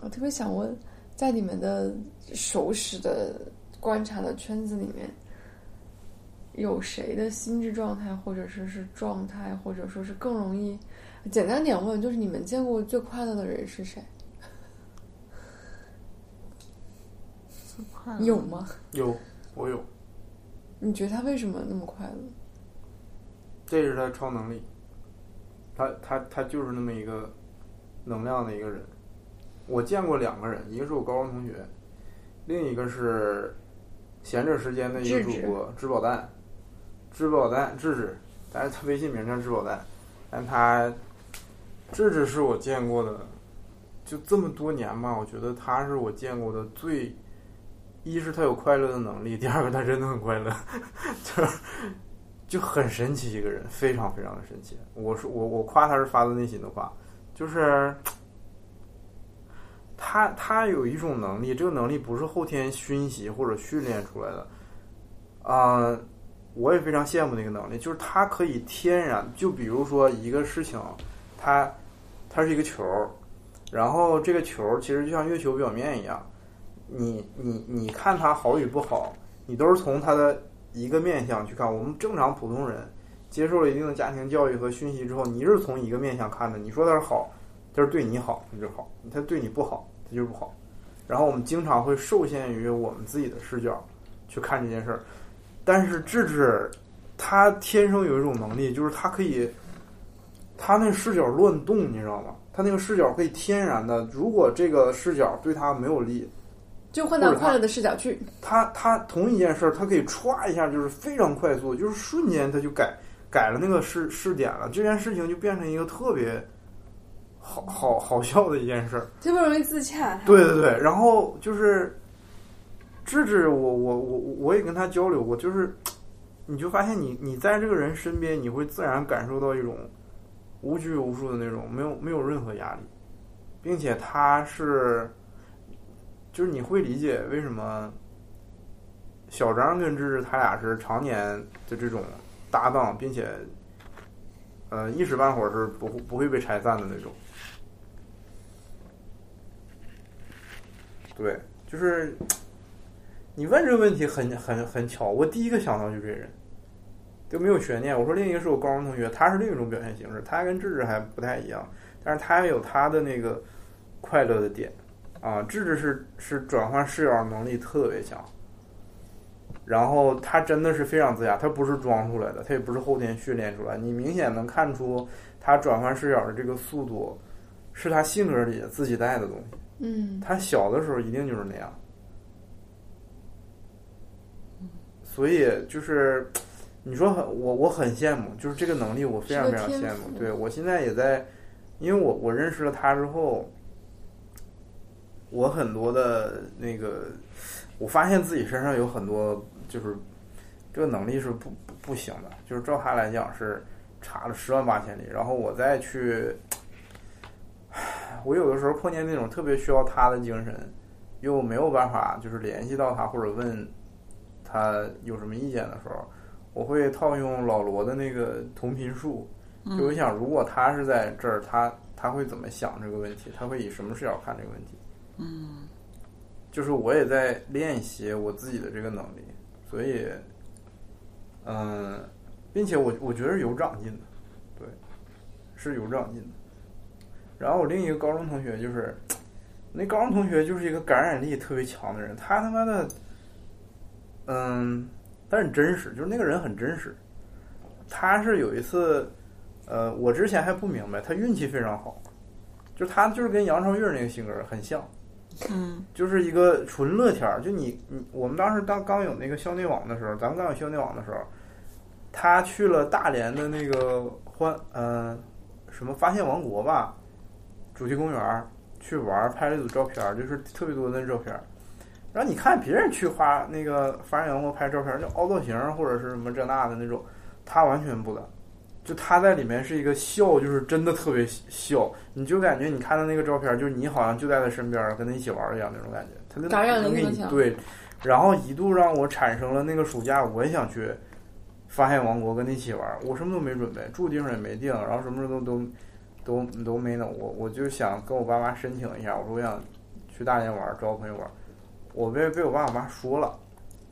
我特别想问，在你们的熟识的观察的圈子里面，有谁的心智状态，或者说是状态，或者说是更容易，简单点问，就是你们见过最快乐的人是谁？有吗？有，我有，你觉得他为什么那么快乐？这是他超能力。他他他就是那么一个能量的一个人。我见过两个人，一个是我高中同学，另一个是闲着时间的一个主播支宝蛋，支宝蛋智智，但是他微信名叫支宝蛋，但他智智是我见过的，就这么多年吧，我觉得他是我见过的最，一是他有快乐的能力，第二个他真的很快乐，就就很神奇一个人，非常非常的神奇。我说我我夸他是发自内心的话，就是他他有一种能力，这个能力不是后天熏习或者训练出来的，啊、我也非常羡慕那个能力，就是他可以天然，就比如说一个事情，它它是一个球，然后这个球其实就像月球表面一样，你你你看它好与不好，你都是从它的一个面相去看。我们正常普通人接受了一定的家庭教育和熏习之后，你是从一个面相看的。你说它是好，它是对你好，你就好；他对你不好，他就是不好。然后我们经常会受限于我们自己的视角去看这件事儿，但是智智他天生有一种能力，就是他可以，他那个视角乱动，你知道吗？他那个视角可以天然的，如果这个视角对他没有利，就换到快乐的视角去。他他同一件事儿，他可以歘一下，就是非常快速，就是瞬间他就改改了那个视视点了，这件事情就变成一个特别好好好笑的一件事儿。特别容易自洽。对对对，然后就是智智，我我我我也跟他交流过，就是你就发现你你在这个人身边，你会自然感受到一种无拘无束的那种，没有没有任何压力，并且他是就是你会理解为什么小张跟智智他俩是常年的这种搭档，并且呃一时半会儿是不会不会被拆散的那种。对，就是你问这个问题很很很巧，我第一个想到就这人，就没有悬念。我说另一个是我高中同学，他是另一种表现形式，他跟智智还不太一样，但是他也有他的那个快乐的点啊。智智是是转换视角能力特别强，然后他真的是非常自洽，他不是装出来的，他也不是后天训练出来，你明显能看出他转换视角的这个速度是他性格里自己带的东西。嗯，他小的时候一定就是那样，所以就是你说很我我很羡慕，就是这个能力我非常非常羡慕。对我现在也在，因为我我认识了他之后，我很多的那个，我发现自己身上有很多就是这个能力是不不不行的，就是照他来讲是差了十万八千里，然后我再去。我有的时候碰见那种特别需要他的精神，又没有办法就是联系到他或者问他有什么意见的时候，我会套用老罗的那个同频术，就我想如果他是在这儿，他他会怎么想这个问题？他会以什么视角看这个问题？嗯，就是我也在练习我自己的这个能力，所以，嗯，并且我我觉得是有长进的，对，是有长进的。然后我另一个高中同学就是，那高中同学就是一个感染力特别强的人，他他妈的，嗯，但很真实，就是那个人很真实。他是有一次，呃，我之前还不明白，他运气非常好，就他就是跟杨超越那个性格很像。嗯就是一个纯乐天儿。就你你我们当时刚刚有那个校内网的时候，咱们刚有校内网的时候，他去了大连的那个欢呃什么发现王国吧主题公园儿去玩，拍了一组照片，就是特别多的照片。然后你看别人去花那个发现王国拍照片，就凹造型或者是什么这那的那种，他完全不的。就他在里面是一个笑，就是真的特别笑，你就感觉你看的那个照片，就是你好像就在他身边跟他一起玩一样那种感觉。他就能给你对，然后一度让我产生了那个暑假我也想去发现王国跟他一起玩，我什么都没准备，住地方也没定，然后什么都都都都没弄，我我就想跟我爸妈申请一下，我说我想去大连玩，找我朋友玩，我被被我爸我妈说了。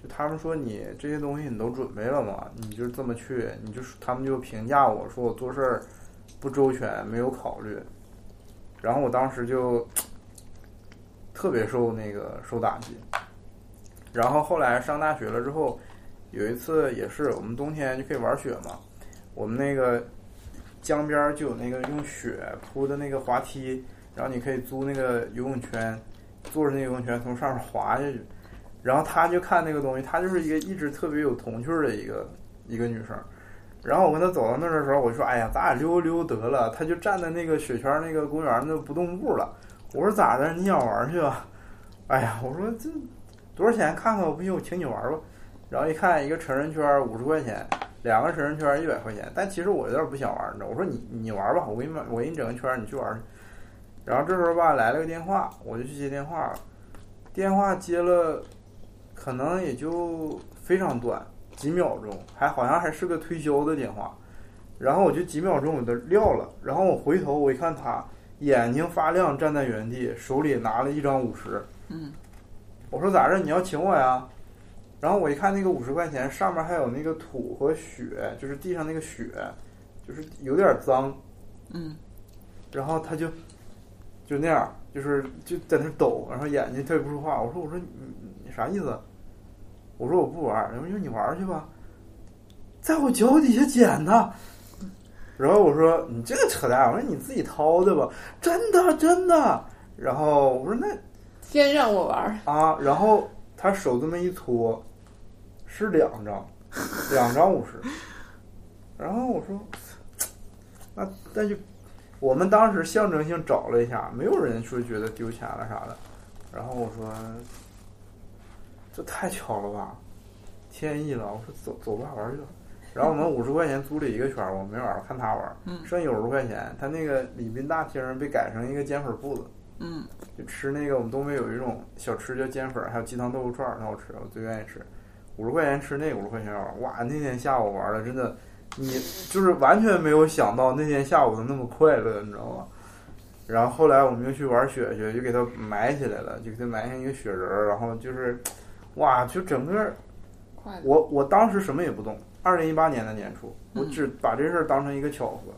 就他们说你这些东西你都准备了吗？你就这么去，你就他们就评价我说我做事儿不周全，没有考虑。然后我当时就特别受那个受打击。然后后来上大学了之后，有一次也是我们冬天就可以玩雪嘛，我们那个江边就有那个用雪铺的那个滑梯，然后你可以租那个游泳圈，坐着那个游泳圈从上面滑下去。然后他就看那个东西，她就是一个一直特别有童趣的一个一个女生。然后我跟她走到那儿的时候，我说：“哎呀，咱俩溜达溜得了。”她就站在那个雪圈那个公园那不动步了。我说：“咋的？你想玩去吧？”哎呀，我说这多少钱？看看我，不行，我请你玩吧。然后一看，一个成人圈五十块钱，两个成人圈一百块钱。但其实我有点不想玩儿，你知道？我说你你玩吧，我给你买，我给你整个圈，你去玩去。然后这时候吧，来了个电话，我就去接电话了。电话接了。可能也就非常短，几秒钟，还好像还是个推销的电话，然后我就几秒钟我就撂了，然后我回头我一看他眼睛发亮站在原地，手里拿了一张五十，嗯，我说咋着你要请我呀？然后我一看那个五十块钱上面还有那个土和雪，就是地上那个雪，就是有点脏，嗯，然后他就就那样，就是就在那抖，然后眼睛他也不说话，我说我说你你啥意思？我说我不玩儿，然后说你玩儿去吧，在我脚底下捡的。然后我说你这个扯淡，我说你自己掏的吧，真的真的。然后我说那先让我玩儿，啊，然后他手这么一搓，是两张，两张五十。然后我说那那就我们当时象征性找了一下，没有人说觉得丢钱了啥的。然后我说这太巧了吧，天意了。我说走走吧，玩去吧。然后我们五十块钱租了一个圈儿，我没玩儿，看他玩剩九十块钱，他那个礼宾大厅被改成一个煎粉铺子，嗯就吃那个我们东北有一种小吃叫煎粉，还有鸡汤豆腐串儿，很好吃，我最愿意吃。五十块钱吃那，五十块钱玩儿，哇！那天下午玩的真的，你就是完全没有想到那天下午能那么快乐，你知道吗？然后后来我们又去玩雪去，就给它埋起来了，就给它埋成一个雪人儿，然后就是，哇！就整个。我我当时什么也不懂，二零一八年的年初，我嗯只把这事儿当成一个巧合。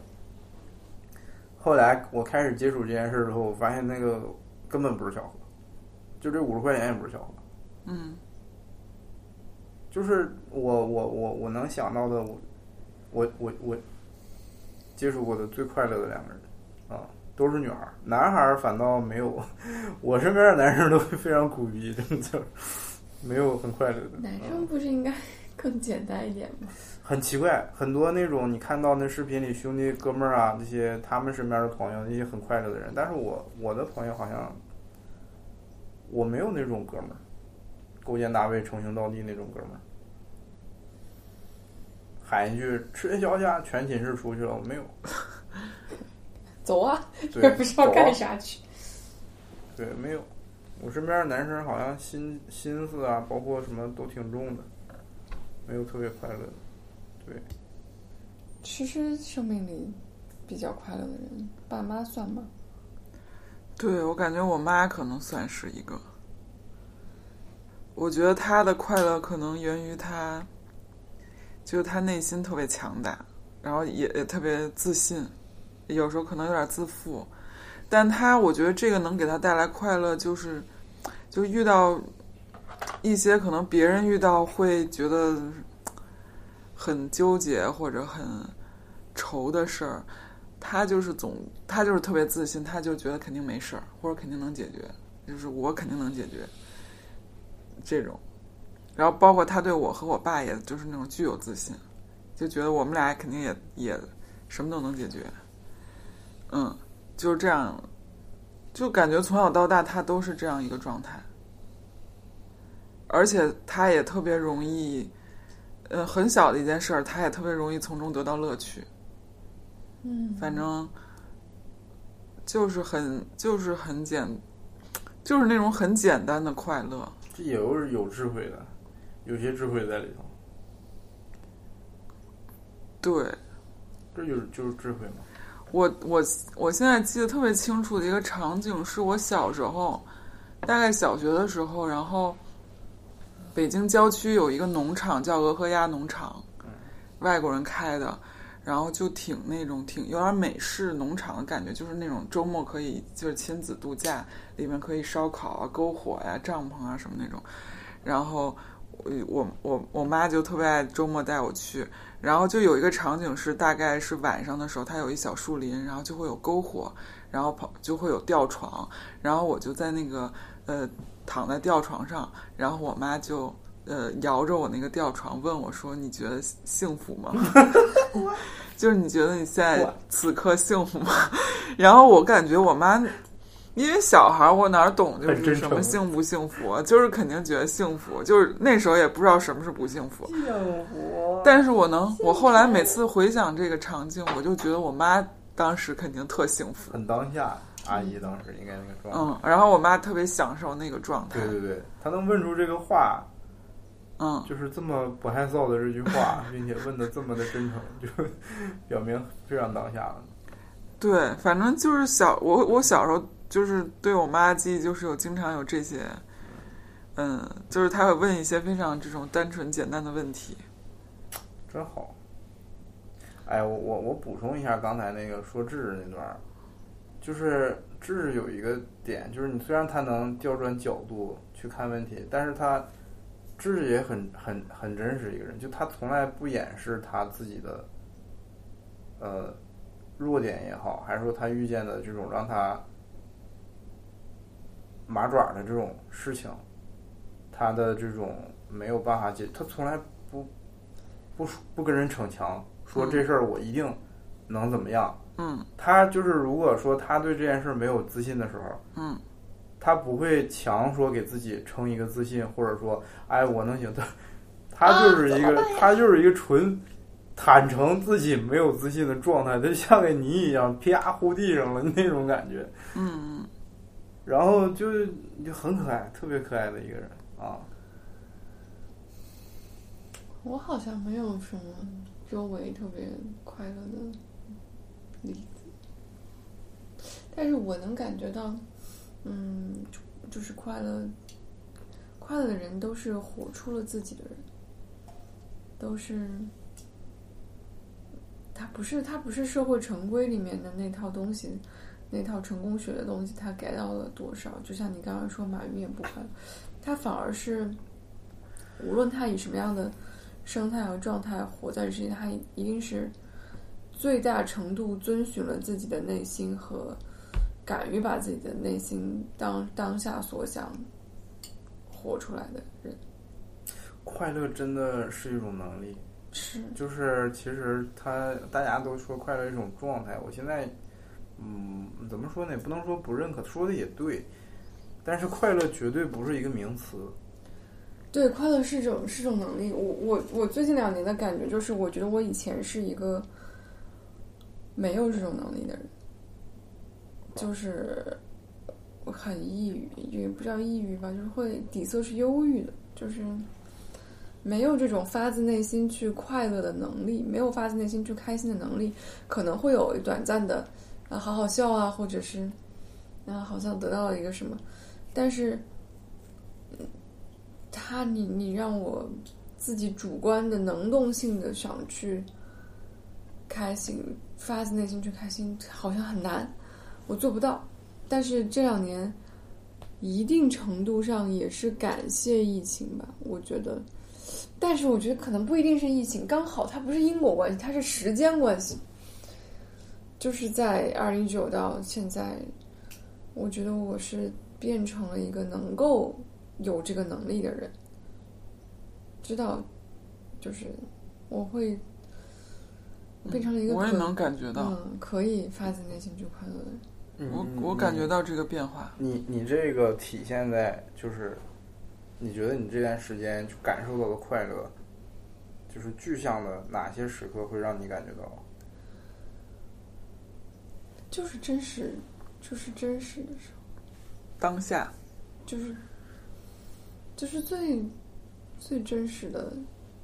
后来我开始接触这件事儿之后，我发现那个根本不是巧合，就这五十块钱也不是巧合，嗯就是我我我我能想到的，我我我我接触过的最快乐的两个人啊，都是女孩儿，男孩儿反倒没有，我身边的男生都非常苦逼，真的没有很快乐的。男嗯生不是应该 更简单一点吗？很奇怪，很多那种你看到那视频里兄弟哥们儿啊，那些他们身边的朋友，那些很快乐的人，但是我我的朋友好像我没有那种哥们儿，勾肩搭背、称兄道弟那种哥们儿，喊一句吃夜宵去啊，全寝室出去了，我没有。走啊，也不知道干啥去。对，没有。我身边的男生好像心心思啊，包括什么都挺重的，没有特别快乐的。其实生命里比较快乐的人，爸妈算吗？对我感觉我妈可能算是一个。我觉得她的快乐可能源于她，就是他内心特别强大，然后也也特别自信，有时候可能有点自负，但他我觉得这个能给他带来快乐，就是就遇到一些可能别人遇到会觉得很纠结或者很愁的事儿，他就是总，他就是特别自信，他就觉得肯定没事儿，或者肯定能解决，就是我肯定能解决这种。然后包括他对我和我爸，也就是那种具有自信，就觉得我们俩肯定也也什么都能解决。嗯，就是这样，就感觉从小到大他都是这样一个状态。而且他也特别容易，呃，很小的一件事儿，他也特别容易从中得到乐趣。嗯，反正就是很就是很简，就是那种很简单的快乐。这也是有智慧的，有些智慧在里头。对这就是就是智慧嘛。我我我现在记得特别清楚的一个场景，是我小时候，大概小学的时候，然后北京郊区有一个农场叫鹅和鸭农场，外国人开的。然后就挺那种挺有点美式农场的感觉，就是那种周末可以就是亲子度假，里面可以烧烤啊、篝火呀、帐篷啊什么那种。然后我我我我妈就特别爱周末带我去，然后就有一个场景是大概是晚上的时候，它有一小树林，然后就会有篝火，然后跑就会有吊床，然后我就在那个呃躺在吊床上，然后我妈就。呃，摇着我那个吊床，问我说：“你觉得幸福吗？就是你觉得你现在此刻幸福吗？” 然后我感觉我妈，因为小孩我哪懂就是什么幸不幸福，就是肯定觉得幸福，就是那时候也不知道什么是不幸福。幸福。但是我能，我后来每次回想这个场景，我就觉得我妈当时肯定特幸福，很当下。阿姨当时应该那个状态。嗯，然后我妈特别享受那个状态。对对对，她能问出这个话。嗯，就是这么不害臊的这句话，并且问的这么的真诚，就表明非常当下了。对，反正就是小我我小时候就是对我妈记忆就是有经常有这些，嗯，就是她会问一些非常这种单纯简单的问题，真好。哎，我我我补充一下刚才那个说知识那段，就是知识有一个点，就是你虽然他能调转角度去看问题，但是他。智智也很很很真实一个人，就他从来不掩饰他自己的，呃，弱点也好，还是说他遇见的这种让他麻爪的这种事情，他的这种没有办法解，他从来不不不跟人逞强，说这事儿我一定能怎么样。嗯，他就是如果说他对这件事没有自信的时候，嗯。他不会强说给自己撑一个自信，或者说，哎，我能行。他 他就是一个，他就是一个纯坦诚自己没有自信的状态，就像个泥一样，啪糊地上了那种感觉。嗯。然后就就很可爱，特别可爱的一个人啊。我好像没有什么周围特别快乐的例子，但是我能感觉到。嗯，就是快乐，快乐的人都是活出了自己的人，都是他不是他不是社会成规里面的那套东西，那套成功学的东西，他改到了多少？就像你刚刚说，马云也不快乐，他反而是无论他以什么样的生态和状态活在世界，他一定是最大程度遵循了自己的内心和。敢于把自己的内心当当下所想活出来的人，快乐真的是一种能力。是，就是其实他大家都说快乐一种状态。我现在，嗯，怎么说呢？也不能说不认可，说的也对。但是快乐绝对不是一个名词。对，快乐是一种是种能力。我我我最近两年的感觉就是，我觉得我以前是一个没有这种能力的人。就是很抑郁，也不叫抑郁吧，就是会底色是忧郁的，就是没有这种发自内心去快乐的能力，没有发自内心去开心的能力，可能会有短暂的啊好好笑啊，或者是啊好像得到了一个什么，但是他你你让我自己主观的能动性的想去开心，发自内心去开心，好像很难。我做不到，但是这两年，一定程度上也是感谢疫情吧。我觉得，但是我觉得可能不一定是疫情，刚好它不是因果关系，它是时间关系。就是在二零一九到现在，我觉得我是变成了一个能够有这个能力的人，知道，就是我会变成了一个我也能感觉到，嗯，可以发自内心就快乐的人。我我感觉到这个变化。你你这个体现在就是，你觉得你这段时间就感受到的快乐，就是具象的哪些时刻会让你感觉到？就是真实，就是真实的时候，当下，就是就是最最真实的。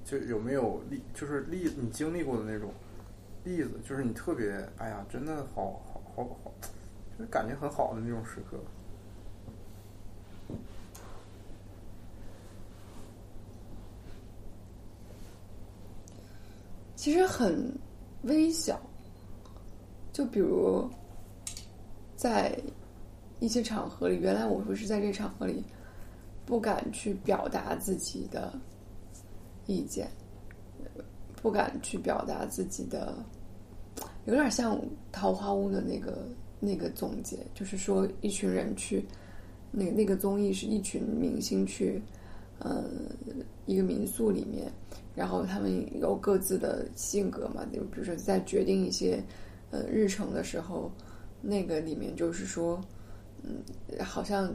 就有没有例，就是例你经历过的那种例子，就是你特别哎呀，真的好好好好，就是感觉很好的那种时刻。其实很微小，就比如在一些场合里，原来我会是在这场合里不敢去表达自己的意见，不敢去表达自己的，有点像《桃花坞》的那个那个总结，就是说一群人去，那那个综艺是一群明星去，呃，一个民宿里面。然后他们有各自的性格嘛，就比如说在决定一些呃日程的时候，那个里面就是说，嗯，好像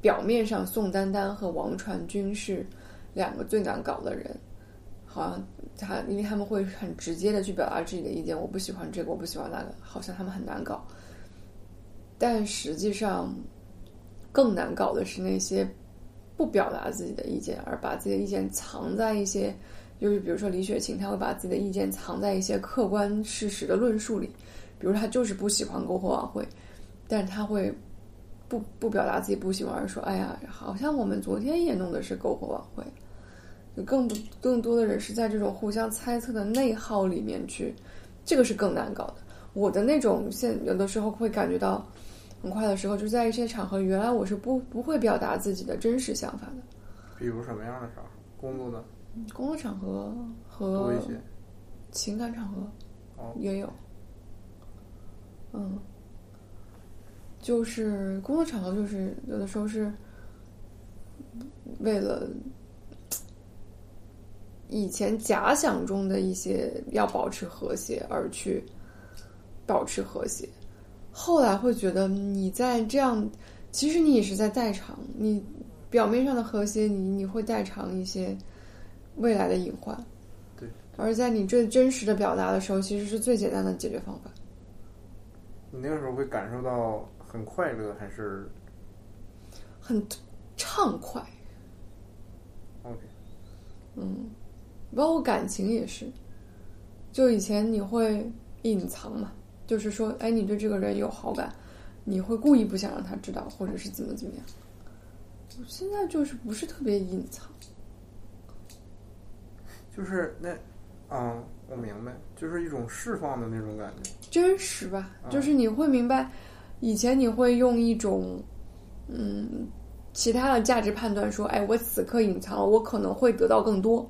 表面上宋丹丹和王传君是两个最难搞的人，好像他因为他们会很直接的去表达自己的意见，我不喜欢这个，我不喜欢那个，好像他们很难搞，但实际上更难搞的是那些不表达自己的意见，而把自己的意见藏在一些。就是比如说李雪琴，她会把自己的意见藏在一些客观事实的论述里，比如她就是不喜欢篝火晚会，但是他会不不表达自己不喜欢，而说哎呀，好像我们昨天也弄的是篝火晚会，就更更多的人是在这种互相猜测的内耗里面去，这个是更难搞的。我的那种现有的时候会感觉到很快的时候，就在一些场合，原来我是不不会表达自己的真实想法的，比如什么样的场合？工作呢工作场合？和。情感场合哦。也有，嗯，就是工作场合，就是有的时候是为了以前假想中的一些要保持和谐而去保持和谐，后来会觉得你在这样，其实你也是在代偿，你表面上的和谐，你你会代偿一些未来的隐患。对，而在你最真实的表达的时候，其实是最简单的解决方法。你那个时候会感受到很快乐，还是很畅快，OK？嗯，包括感情也是。就以前你会隐藏嘛，就是说，哎，你对这个人有好感，你会故意不想让他知道，或者是怎么怎么样。我现在就是不是特别隐藏，就是那，啊，我明白，就是一种释放的那种感觉。真实吧，啊就是你会明白，以前你会用一种，嗯，其他的价值判断说，哎，我此刻隐藏了，我可能会得到更多。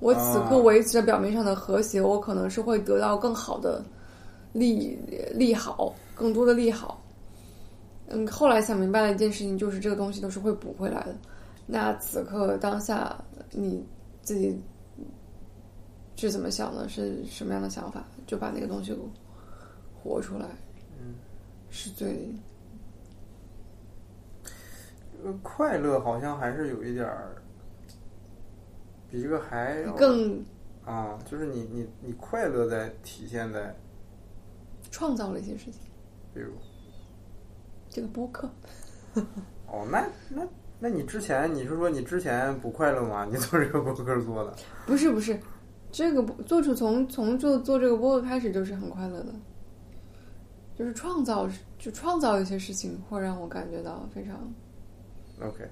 我此刻啊维持着表面上的和谐，我可能是会得到更好的利利好，更多的利好。嗯，后来想明白了一件事情，就是这个东西都是会补回来的。那此刻当下你自己是怎么想的？是什么样的想法？就把那个东西活出来，嗯，是最呃快乐好像还是有一点儿，比这个还更啊，就是你你你快乐在体现在，创造了一些事情。比如这个播客，哦，那那那你之前你是说你之前不快乐吗？你做这个播客做的，不是不是，这个播做出从从做做这个播客开始就是很快乐的，就是创造就创造一些事情，会让我感觉到非常 OK，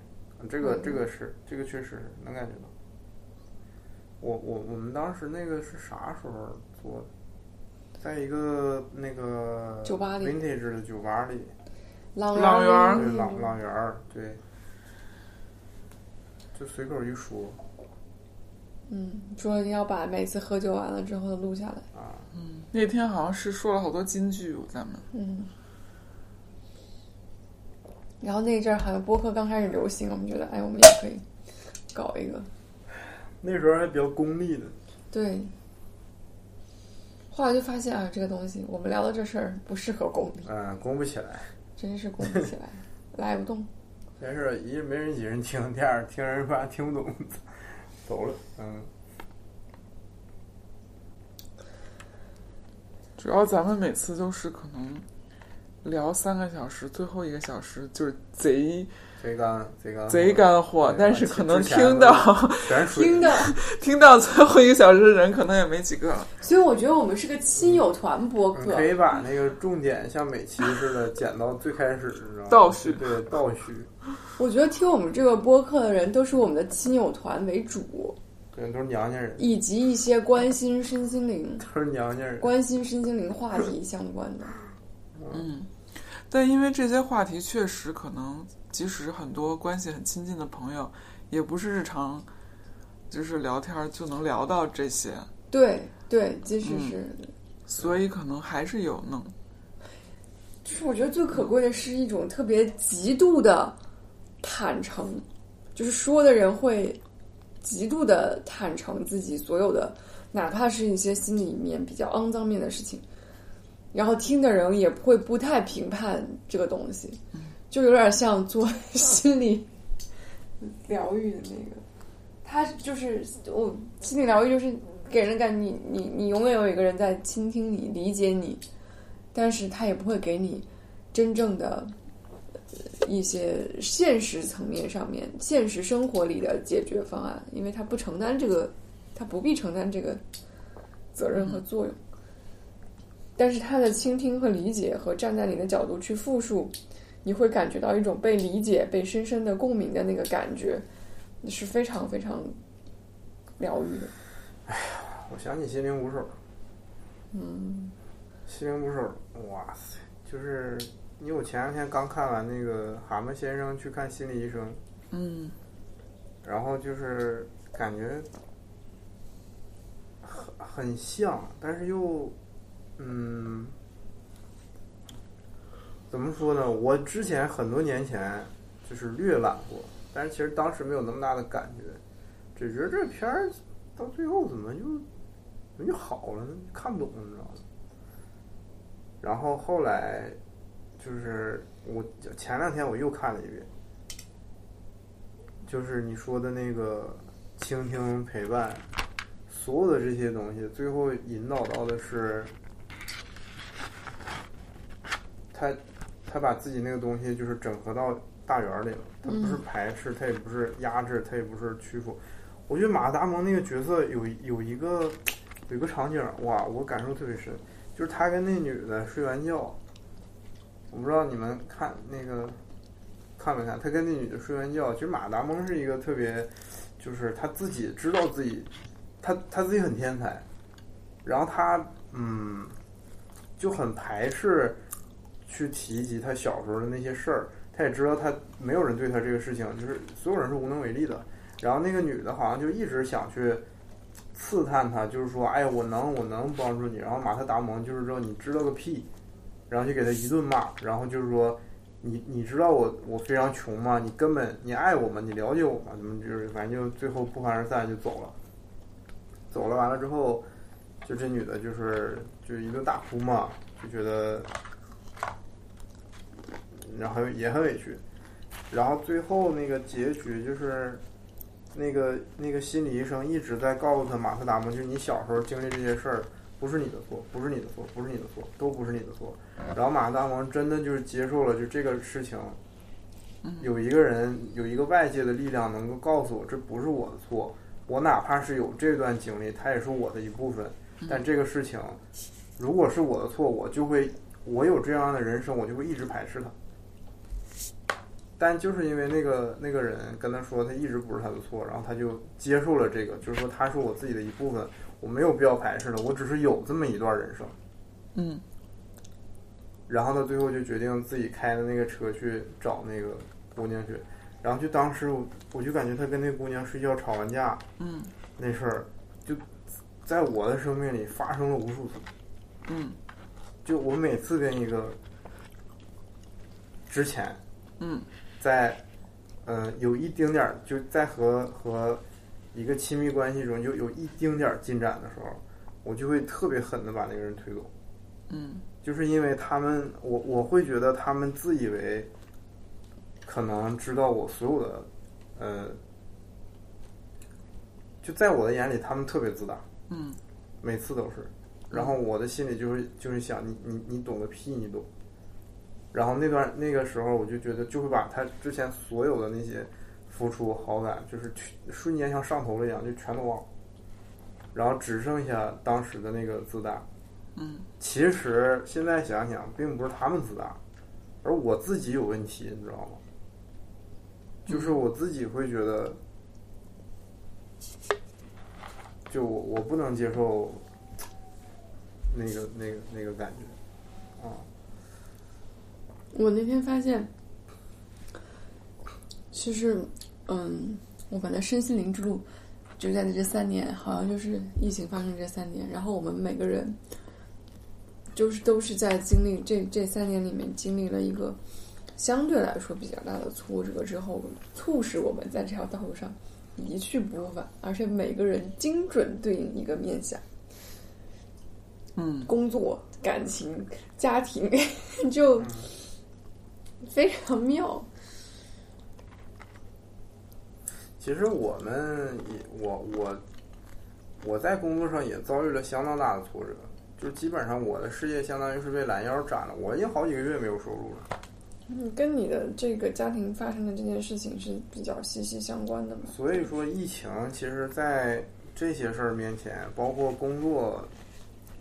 这个嗯这个是这个确实是能感觉到。我我我们当时那个是啥时候做的？在一个那个酒吧里 vintage 的酒吧里，朗朗园对朗朗园儿，对，就随口一说嗯，说你要把每次喝酒完了之后都录下来。啊，嗯那天好像是说了好多金句，咱们嗯，然后那阵儿好像播客刚开始流行，我们觉得哎，我们也可以搞一个。那时候还比较功利的，对，后来就发现啊，这个东西我们聊的这事儿不适合功利，嗯，攻不起来。真是公不起来，来不动。没事儿，一没人几人听，第二听人发现听不懂，走了。嗯，主要咱们每次都是可能聊三个小时，最后一个小时就是贼贼干贼干贼干货，但是可能听到听到，听到最后一个小时的人可能也没几个了。所以我觉得我们是个亲友团播客可。以把那个重点像每期似的剪到最开始，你知道吗？倒叙对倒叙，我觉得听我们这个播客的人都是我们的亲友团为主，对，都是娘家人，以及一些关心身心灵、都是娘家人。关心身心灵话题相关的。嗯，但因为这些话题确实可能，即使很多关系很亲近的朋友，也不是日常就是聊天就能聊到这些，对对，即使是，所以可能还是有能就是我觉得最可贵的是一种特别极度的坦诚，就是说的人会极度的坦诚自己所有的，哪怕是一些心里面比较肮脏面的事情，然后听的人也会不太评判这个东西，就有点像做 心理疗愈的那个，他就是我心理疗愈就是给人感你你你永远有一个人在倾听你理解你，但是他也不会给你真正的呃一些现实层面上面、现实生活里的解决方案，因为他不承担这个，他不必承担这个责任和作用。但是他的倾听和理解和站在你的角度去复述，你会感觉到一种被理解、被深深的共鸣的那个感觉，是非常非常疗愈的。哎呀我想起心灵捕手，嗯，心灵捕手，哇塞，就是因为我前两天刚看完那个蛤蟆先生去看心理医生，嗯然后就是感觉很很像，但是又，嗯，怎么说呢？我之前很多年前就是略览过，但是其实当时没有那么大的感觉，只觉得这片儿到最后怎么就怎么就好了呢？看不懂，你知道吗？然后后来就是我前两天我又看了一遍。就是你说的那个倾听陪伴，所有的这些东西，最后引导到的是，他他把自己那个东西就是整合到大圆里了，他不是排斥，他也不是压制，他也不是屈服。我觉得马达蒙那个角色有有一个有一个场景，哇，我感受特别深，就是他跟那女的睡完觉，我不知道你们看那个。看没看？他跟那女的睡完觉，其实马达蒙是一个特别，就是他自己知道自己，他他自己很天才，然后他嗯就很排斥去提及他小时候的那些事儿，他也知道他没有人对他这个事情，就是所有人是无能为力的。然后那个女的好像就一直想去刺探他，就是说，哎，我能，我能帮助你。然后马特达蒙就是说，你知道个屁，然后就给他一顿骂，然后就是说。你你知道我我非常穷吗？你根本你爱我吗？你了解我吗？怎么就是反正就最后不欢而散就走了，走了完了之后，就这女的就是就一顿大哭嘛，就觉得，然后也很委屈，然后最后那个结局就是，那个那个心理医生一直在告诉他马特达蒙，就是你小时候经历这些事儿。不是你的错，不是你的错，不是你的错，都不是你的错。然后马特达蒙真的就是接受了，就这个事情，有一个人有一个外界的力量能够告诉我，这不是我的错。我哪怕是有这段经历，它也是我的一部分。但这个事情，如果是我的错，我就会，我有这样的人生，我就会一直排斥他。但就是因为那个那个人跟他说，他一直不是他的错，然后他就接受了这个，就是说他是我自己的一部分。我没有必要排斥的，我只是有这么一段人生。嗯，然后他最后就决定自己开的那个车去找那个姑娘去，然后就当时我我就感觉他跟那姑娘睡觉吵完架，嗯，那事儿就在我的生命里发生了无数次。嗯，就我每次跟一个之前，嗯，在呃有一丁点儿就在和和。一个亲密关系中就有一丁点儿进展的时候，我就会特别狠的把那个人推走。嗯，就是因为他们，我我会觉得他们自以为可能知道我所有的，呃，就在我的眼里，他们特别自大，嗯每次都是。然后我的心里就是就是想你你你懂个屁，你懂。然后那段那个时候，我就觉得就会把他之前所有的那些付出好感，就是去瞬间像上头了一样，就全都忘了。然后只剩下当时的那个自大。嗯其实现在想想，并不是他们自大，而我自己有问题，你知道吗？就是我自己会觉得，就我我不能接受那个那个那个感觉，啊，我那天发现，其实，嗯，我们的身心灵之路，就在这三年，好像就是疫情发生这三年，然后我们每个人，就是都是在经历这这三年里面经历了一个相对来说比较大的挫折之后，促使我们在这条道路上一去不复返，而且每个人精准对应一个面相。嗯工作、感情、家庭，就非常妙。其实我们也我我我在工作上也遭遇了相当大的挫折，就基本上我的事业相当于是被拦腰斩了，我已经好几个月没有收入了。嗯，跟你的这个家庭发生的这件事情是比较息息相关的嘛？所以说，疫情其实，在这些事儿面前，包括工作，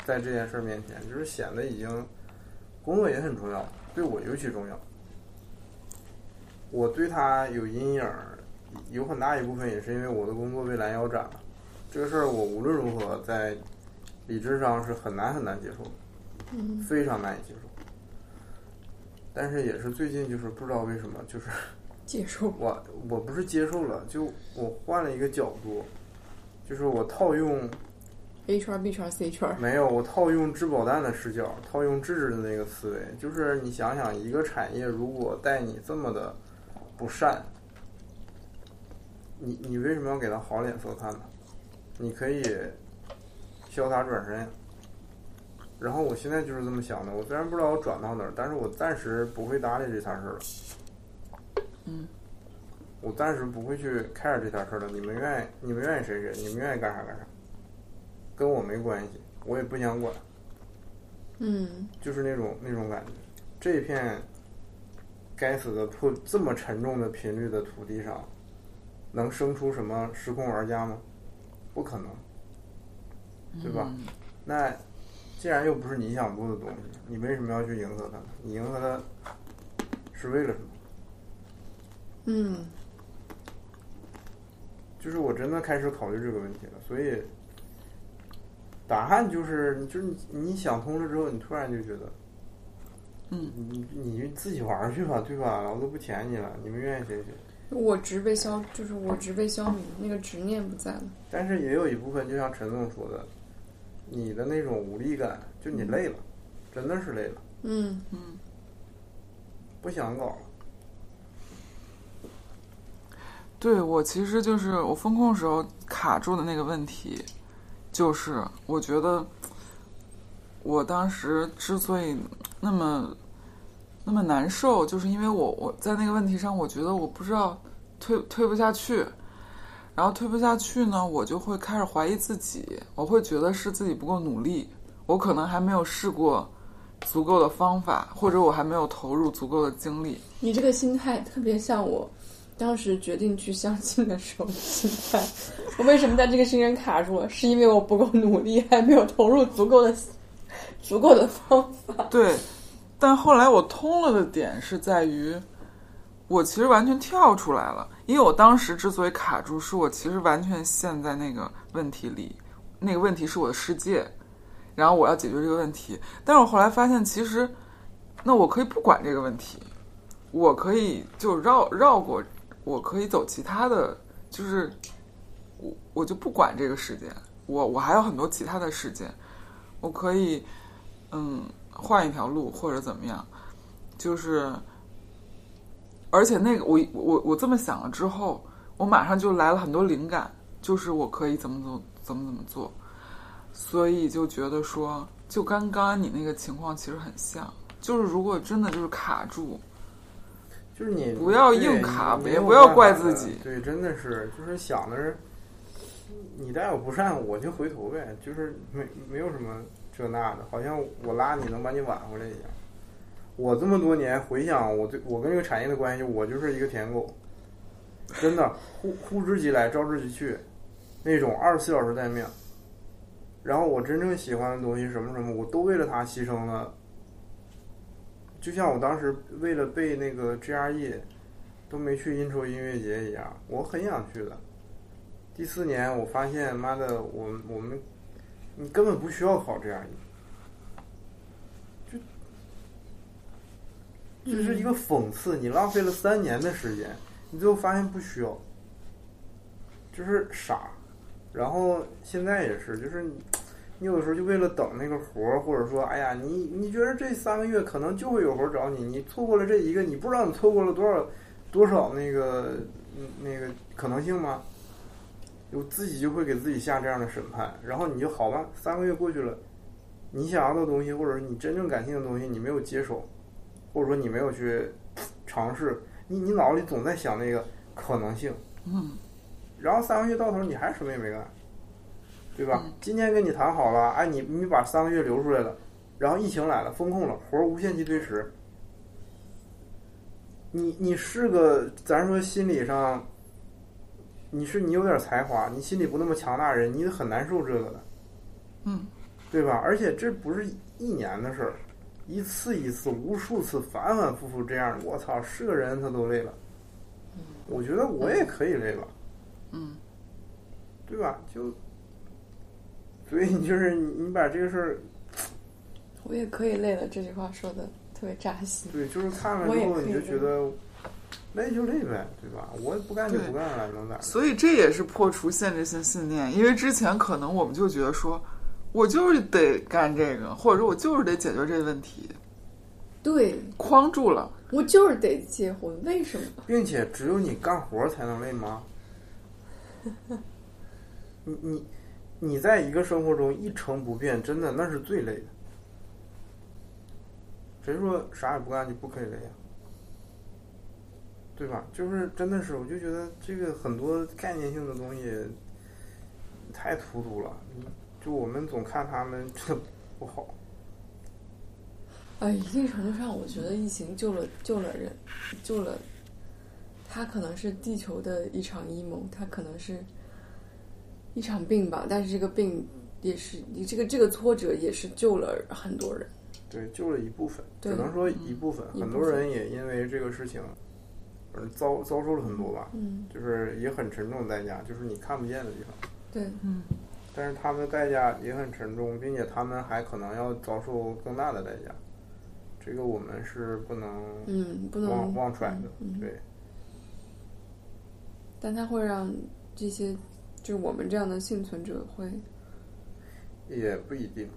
在这件事儿面前，就是显得已经工作也很重要，对我尤其重要。我对他有阴影儿，有很大一部分也是因为我的工作被拦腰斩了。这个事儿，我无论如何在理智上是很难很难接受的，嗯，非常难以接受。但是也是最近，就是不知道为什么，就是 接受。我我不是接受了，就我换了一个角度，就是我套用 A 圈、B 圈、C 圈，没有我套用质保蛋的视角，套用智智的那个思维，就是你想想，一个产业如果带你这么的不善，你你为什么要给他好脸色看呢？你可以潇洒转身。然后我现在就是这么想的，我虽然不知道我转到哪儿，但是我暂时不会搭理这摊事儿了。嗯，我暂时不会去 care 这摊事儿了。你们愿意，你们愿意谁谁，你们愿意干啥干啥，跟我没关系，我也不想管。嗯，就是那种那种感觉。这片该死的破这么沉重的频率的土地上，能生出什么时空玩家吗？不可能，对吧？嗯那既然又不是你想做的东西，你为什么要去迎合它呢？你迎合它是为了什么？嗯，就是我真的开始考虑这个问题了，所以答案就是，就是你你想通了之后，你突然就觉得，嗯，你你自己玩去吧，对吧？我都不舔你了，你们愿意谁谁。我执被消，就是我执被消弭，那个执念不在了。但是也有一部分，就像陈总说的，你的那种无力感，就你累了，真的是累了，嗯不想搞了。对我其实就是我风控时候卡住的那个问题，就是我觉得我当时之所以那么那么难受，就是因为我我在那个问题上，我觉得我不知道推推不下去，然后推不下去呢，我就会开始怀疑自己，我会觉得是自己不够努力，我可能还没有试过足够的方法，或者我还没有投入足够的精力。你这个心态特别像我当时决定去相亲的时候的心态。我为什么在这个事情上卡住了？是因为我不够努力，还没有投入足够的足够的方法。对，但后来我通了的点是在于，我其实完全跳出来了，因为我当时之所以卡住，是我其实完全陷在那个问题里，那个问题是我的世界，然后我要解决这个问题。但是我后来发现，其实那我可以不管这个问题，我可以就绕绕过，我可以走其他的，就是我我就不管这个事件，我我还有很多其他的时间，我可以嗯换一条路或者怎么样，就是，而且那个我我我这么想了之后，我马上就来了很多灵感，就是我可以怎么怎么怎么怎么做，所以就觉得说，就跟刚刚你那个情况其实很像，就是如果真的就是卡住，就是你不要硬卡你没有也不要怪自己对，真的是就是想的是，你待我不善，我就回头呗，就是没没有什么这那的，好像我拉你能把你挽回来一样。我这么多年回想我对我跟这个产业的关系，我就是一个舔狗，真的呼呼之即来，招之即去，那种二十四小时待命。然后我真正喜欢的东西什么什么，我都为了它牺牲了。就像我当时为了背那个 GRE，都没去音抽音乐节一样，我很想去的。第四年我发现，妈的，我我们，你根本不需要考 GRE，就就是一个讽刺，你浪费了三年的时间，你最后发现不需要，就是傻。然后现在也是，就是你，你有的时候就为了等那个活儿，或者说，哎呀，你你觉得这三个月可能就会有活儿找你，你错过了这一个，你不知道你错过了多少多少那个嗯那个可能性吗？我自己就会给自己下这样的审判，然后你就好吧，三个月过去了，你想要的东西，或者是你真正感兴趣的东西，你没有接手，或者说你没有去尝试，你你脑子里总在想那个可能性，嗯，然后三个月到头你还什么也没干，对吧？今天跟你谈好了，哎，你你把三个月留出来了，然后疫情来了，风控了，活儿无限期推迟，你你是个咱说心理上，你是你有点才华，你心里不那么强大的人，你很难受这个的，嗯，对吧？而且这不是一年的事儿，一次一次、无数次、反反复复这样，我操，是个人他都累了，我觉得我也可以累了，嗯，对吧？就，所以你就是你你把这个事儿，我也可以累了，这句话说的特别扎心。对，就是看了之后你就觉得累就累呗，对吧？我不干就不干了，能咋？所以这也是破除限制性信念，因为之前可能我们就觉得说，我就是得干这个，或者说我就是得解决这个问题，对框住了。我就是得结婚，为什么？并且只有你干活才能累吗？你你你在一个生活中一成不变，真的那是最累的。谁说啥也不干就不可以累呀？对吧？就是真的是，我就觉得这个很多概念性的东西太荼毒了。就我们总看他们这不好，啊，一定程度上，我觉得疫情救了救了人，救了。他可能是地球的一场阴谋，他可能是一场病吧，但是这个病也是你这个这个挫折也是救了很多人。对，救了一部分，对只能说一部分。一部分很多人也因为这个事情，而遭遭受了很多吧。嗯，就是也很沉重的代价，就是你看不见的地方。对，嗯但是他们的代价也很沉重，并且他们还可能要遭受更大的代价。这个我们是不能嗯，不能忘忘揣的。嗯对，但它会让这些就是我们这样的幸存者会，也不一定。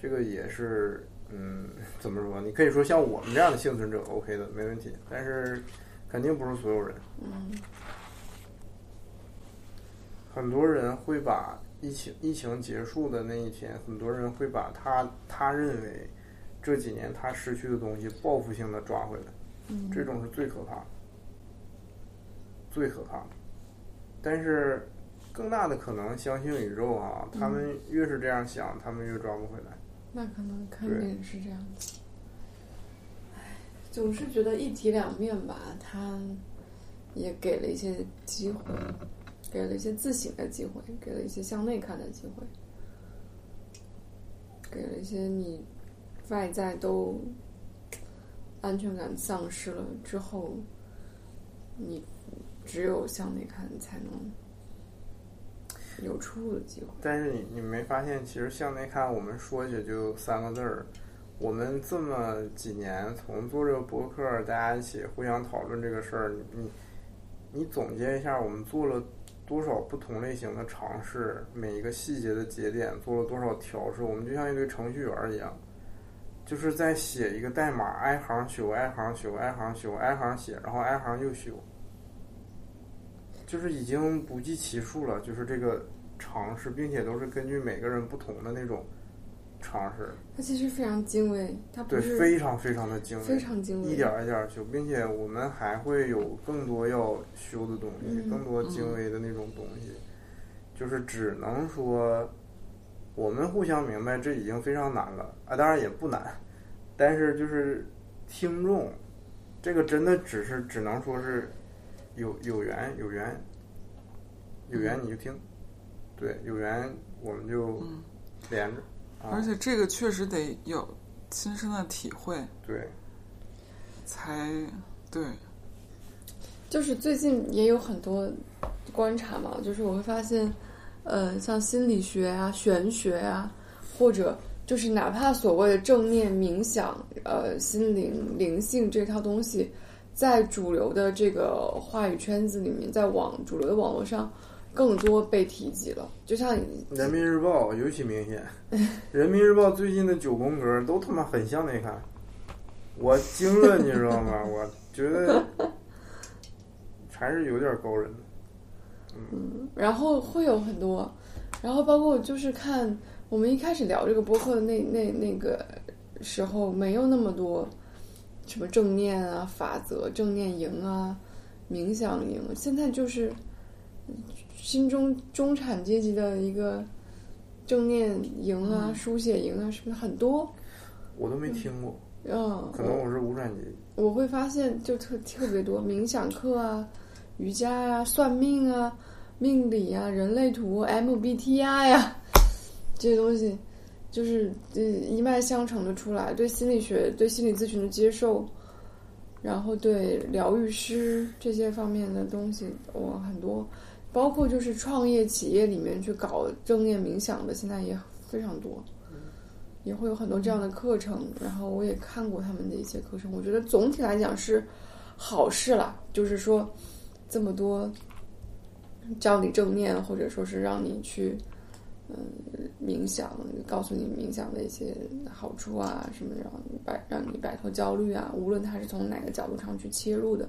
这个也是，嗯，怎么说？你可以说像我们这样的幸存者，OK 的，没问题。但是肯定不是所有人。嗯很多人会把疫情疫情结束的那一天，很多人会把他他认为这几年他失去的东西报复性的抓回来，嗯这种是最可怕的，最可怕的。但是更大的可能，相信宇宙啊，他们越是这样想，他们越抓不回来。那可能肯定是这样子。唉，总是觉得一体两面吧，他也给了一些机会，给了一些自省的机会，给了一些向内看的机会，给了一些你外在都安全感丧失了之后，你只有向内看才能有出路的机会。但是你你没发现，其实向内看，我们说起就三个字儿。我们这么几年从做这个博客，大家一起互相讨论这个事儿，你你总结一下，我们做了多少不同类型的尝试，每一个细节的节点做了多少调试，我们就像一堆程序员一样，就是在写一个代码，挨行修，挨行修，挨行修，挨行写，然后挨行又修。就是已经不计其数了，就是这个尝试，并且都是根据每个人不同的那种尝试，它其实非常精微，它不对，非常非常的精微非，常精微，一点儿一点儿修，并且我们还会有更多要修的东西，嗯更多精微的那种东西，就是只能说我们互相明白，这已经非常难了啊，当然也不难，但是就是听众，这个真的只是只能说是有有缘有缘有缘你就听，对，有缘我们就嗯。连着，啊。而且这个确实得有亲身的体会对，才对。就是最近也有很多观察嘛，就是我会发现，呃，像心理学啊、玄学啊，或者就是哪怕所谓的正念冥想、呃，心灵灵性这套东西，在主流的这个话语圈子里面，在网主流的网络上，更多被提及了。就像人民日报尤其明显，人民日报最近的九宫格都他妈很像那看，我惊了，你知道吗？我觉得还是有点高人。嗯然后会有很多，然后包括就是看我们一开始聊这个播客的那那那个时候，没有那么多什么正念啊、法则、正念营啊、冥想营，现在就是新中中产阶级的一个正念营啊、书写营啊，是不是很多？我都没听过，嗯，可能我是无产阶级。我会发现就特特别多冥想课啊、瑜伽呀、算命啊、命理啊、人类图、MBTI 呀这些东西，就是嗯一脉相承的出来。对心理学、对心理咨询的接受，然后对疗愈师这些方面的东西，我很多，包括就是创业企业里面去搞正念冥想的，现在也非常多。也会有很多这样的课程，然后我也看过他们的一些课程，我觉得总体来讲是好事啦。就是说，这么多教你正念，或者说是让你去嗯冥想，告诉你冥想的一些好处啊，什么让你摆让你摆脱焦虑啊，无论他是从哪个角度上去切入的，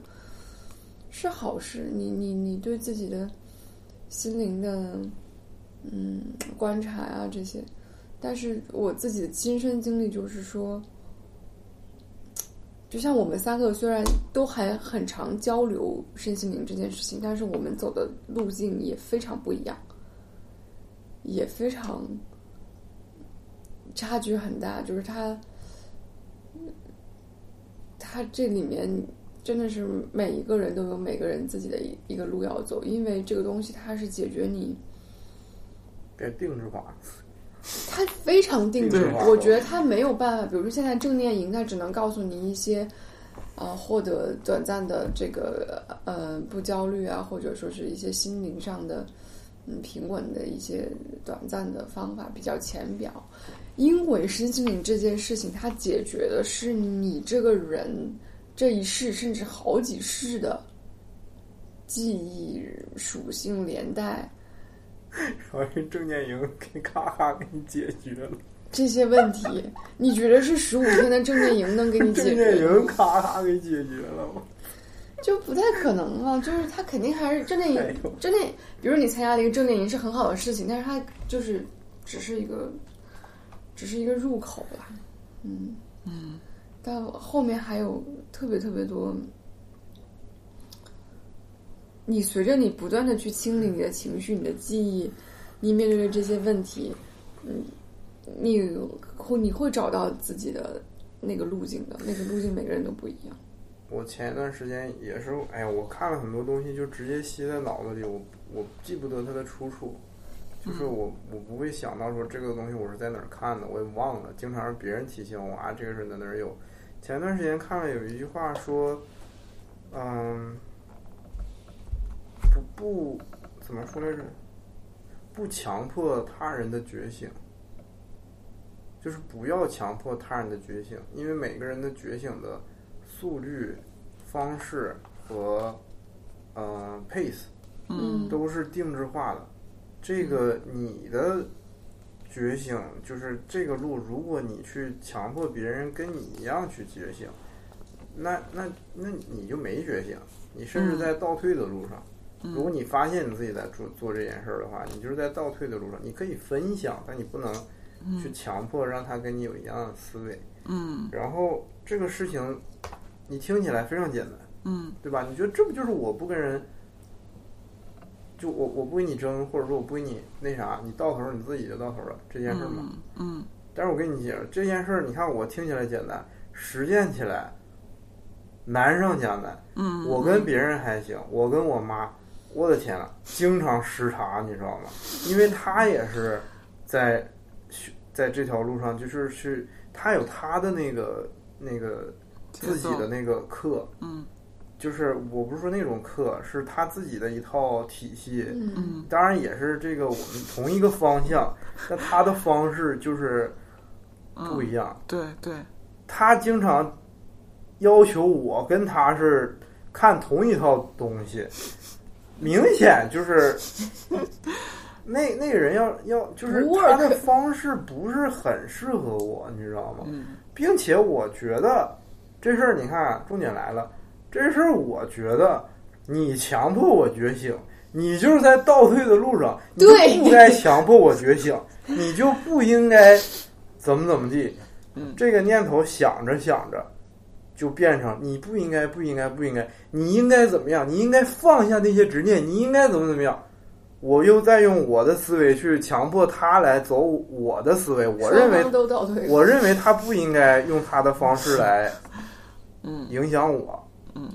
是好事。你你你对自己的心灵的嗯观察啊这些。但是我自己的亲身经历就是说，就像我们三个虽然都还很常交流身心灵这件事情，但是我们走的路径也非常不一样，也非常差距很大。就是他，他这里面真的是每一个人都有每个人自己的一一个路要走，因为这个东西它是解决你。别定制化，它非常定制定制化，我觉得它没有办法。比如说现在正念营，它只能告诉你一些，啊、获得短暂的这个呃不焦虑啊，或者说是一些心灵上的嗯平稳的一些短暂的方法，比较浅表。因为身心灵这件事情，它解决的是你这个人这一世甚至好几世的记忆属性连带。然后正念营给咔咔给你解决了，这些问题，你觉得是十五天的郑念营能给你 正解决？郑建？营咔咔给解决了吗？就不太可能了！就是他肯定还是正 念营正念，比如你参加了一个正念营是很好的事情，但是他就是只是一个，只是一个入口吧。嗯嗯，但后面还有特别特别多，你随着你不断的去清理你的情绪、你的记忆，你面对的这些问题，嗯，你会你会找到自己的那个路径的，那个路径每个人都不一样。我前一段时间也是，哎呀，我看了很多东西，就直接吸在脑子里，我我记不得它的出处，就是我我不会想到说这个东西我是在哪儿看的，我也忘了，经常是别人提醒我啊，这个是在哪儿有。前一段时间看了有一句话说，嗯，不不怎么说来着，不强迫他人的觉醒，就是不要强迫他人的觉醒，因为每个人的觉醒的。速率、方式和呃 pace 嗯都是定制化的。这个你的觉醒就是这个路，如果你去强迫别人跟你一样去觉醒，那那那你就没觉醒，你甚至在倒退的路上。如果你发现你自己在做做这件事儿的话，你就是在倒退的路上。你可以分享，但你不能去强迫让他跟你有一样的思维。嗯然后这个事情，你听起来非常简单，嗯对吧？你觉得这不就是我不跟人，就我我不跟你争，或者说我不跟你那啥，你到头儿你自己就到头儿了这件事儿嘛。嗯嗯但是我跟你讲，这件事儿，你看我听起来简单，实践起来难上加难。嗯，我跟别人还行，我跟我妈，我的天呐，经常失察，你知道吗？因为她也是在学在这条路上，就是去，她有她的那个那个自己的那个课，嗯。就是我不是说那种课，是他自己的一套体系。嗯。嗯当然也是这个我们同一个方向，但他的方式就是不一样。对对，他经常要求我跟他是看同一套东西，明显就是 那那个人要要就是他的方式不是很适合我，你知道吗？嗯。并且我觉得这事儿，你看，重点来了，这事儿我觉得你强迫我觉醒，你就是在倒退的路上，你就对不该强迫我觉醒，你就不应该怎么怎么地。嗯这个念头想着想着，就变成你不应该，不应该，不应该，你应该怎么样？你应该放下那些执念，你应该怎么怎么样？我又在用我的思维去强迫他来走我的思维，我认为都倒退。我认为他不应该用他的方式来嗯影响我。嗯，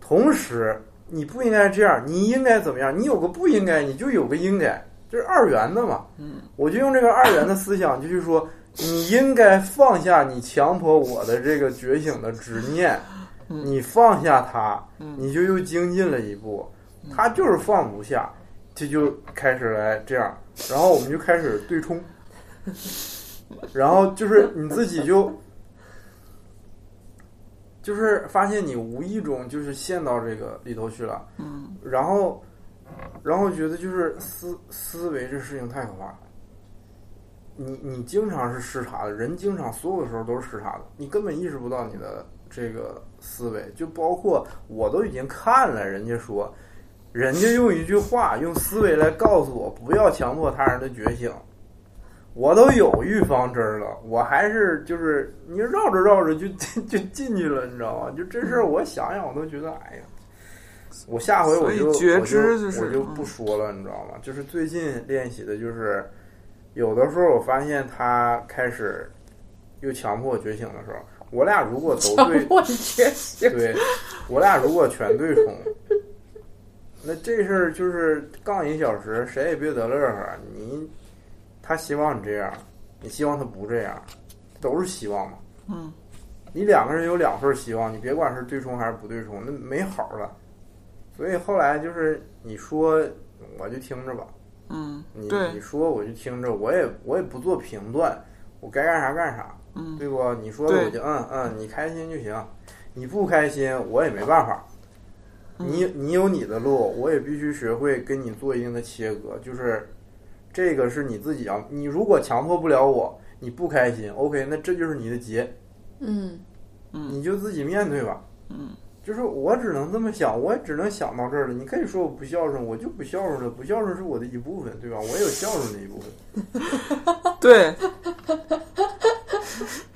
同时你不应该这样，你应该怎么样？你有个不应该，你就有个应该，这是二元的嘛。嗯，我就用这个二元的思想，就是说你应该放下你强迫我的这个觉醒的执念，嗯你放下它，嗯你就又精进了一步。他就是放不下，这就开始来这样，然后我们就开始对冲，然后就是你自己就就是发现你无意中就是陷到这个里头去了，嗯。然后然后觉得就是思思维这事情太可怕。了。你你经常是失察的，人经常所有的时候都是失察的，你根本意识不到你的这个思维，就包括我都已经看了，人家说，人家用一句话，用思维来告诉我不要强迫他人的觉醒，我都有预防针儿了，我还是就是你绕着绕着就 就进去了，你知道吗？就这事儿我想想我都觉得，哎呀。我下回我就觉我知就我就不说了，你知道吗？就是最近练习的，就是有的时候我发现他开始又强迫我觉醒的时候，我俩如果都对，我觉醒。对我俩如果全对冲，那这事儿就是杠一小时，谁也别得乐呵。你他希望你这样，你希望他不这样，都是希望嘛。嗯。你两个人有两份希望，你别管是对冲还是不对冲，那没好了。所以后来就是你说我就听着吧，嗯，你你说我就听着，我也我也不做评断，我该干啥干啥，嗯。对不？你说的我就嗯嗯，你开心就行，你不开心我也没办法。嗯。你你有你的路，我也必须学会跟你做一定的切割，就是这个是你自己要，你如果强迫不了我，你不开心，OK，那这就是你的劫，嗯，你就自己面对吧。嗯，就是我只能这么想，我也只能想到这儿了。你可以说我不孝顺，我就不孝顺了，不孝顺是我的一部分，对吧？我也有孝顺的一部分。对，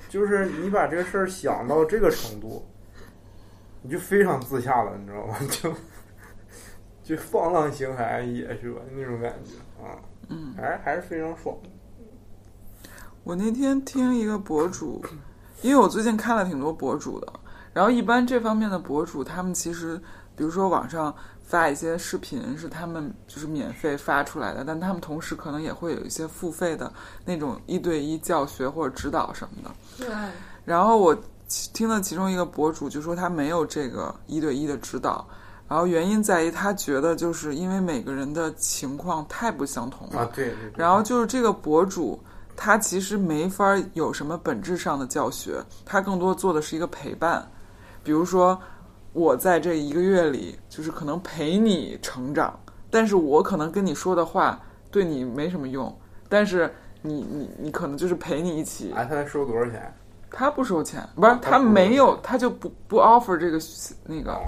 就是你把这个事儿想到这个程度，你就非常自洽了，你知道吗？就就放浪形骸也是吧，那种感觉啊，嗯，还是还是非常爽的。我那天听一个博主，因为我最近看了挺多博主的，然后一般这方面的博主，他们其实比如说网上发一些视频是他们就是免费发出来的，但他们同时可能也会有一些付费的那种一对一教学或者指导什么的。对，然后我听了其中一个博主就说他没有这个一对一的指导，然后原因在于他觉得就是因为每个人的情况太不相同了，啊，对对对。然后就是这个博主，他其实没法有什么本质上的教学，他更多做的是一个陪伴。比如说，我在这一个月里，就是可能陪你成长，但是我可能跟你说的话对你没什么用，但是你你你可能就是陪你一起。哎，他收多少钱？他不收钱，不是他没有，他就不不 offer 这个那个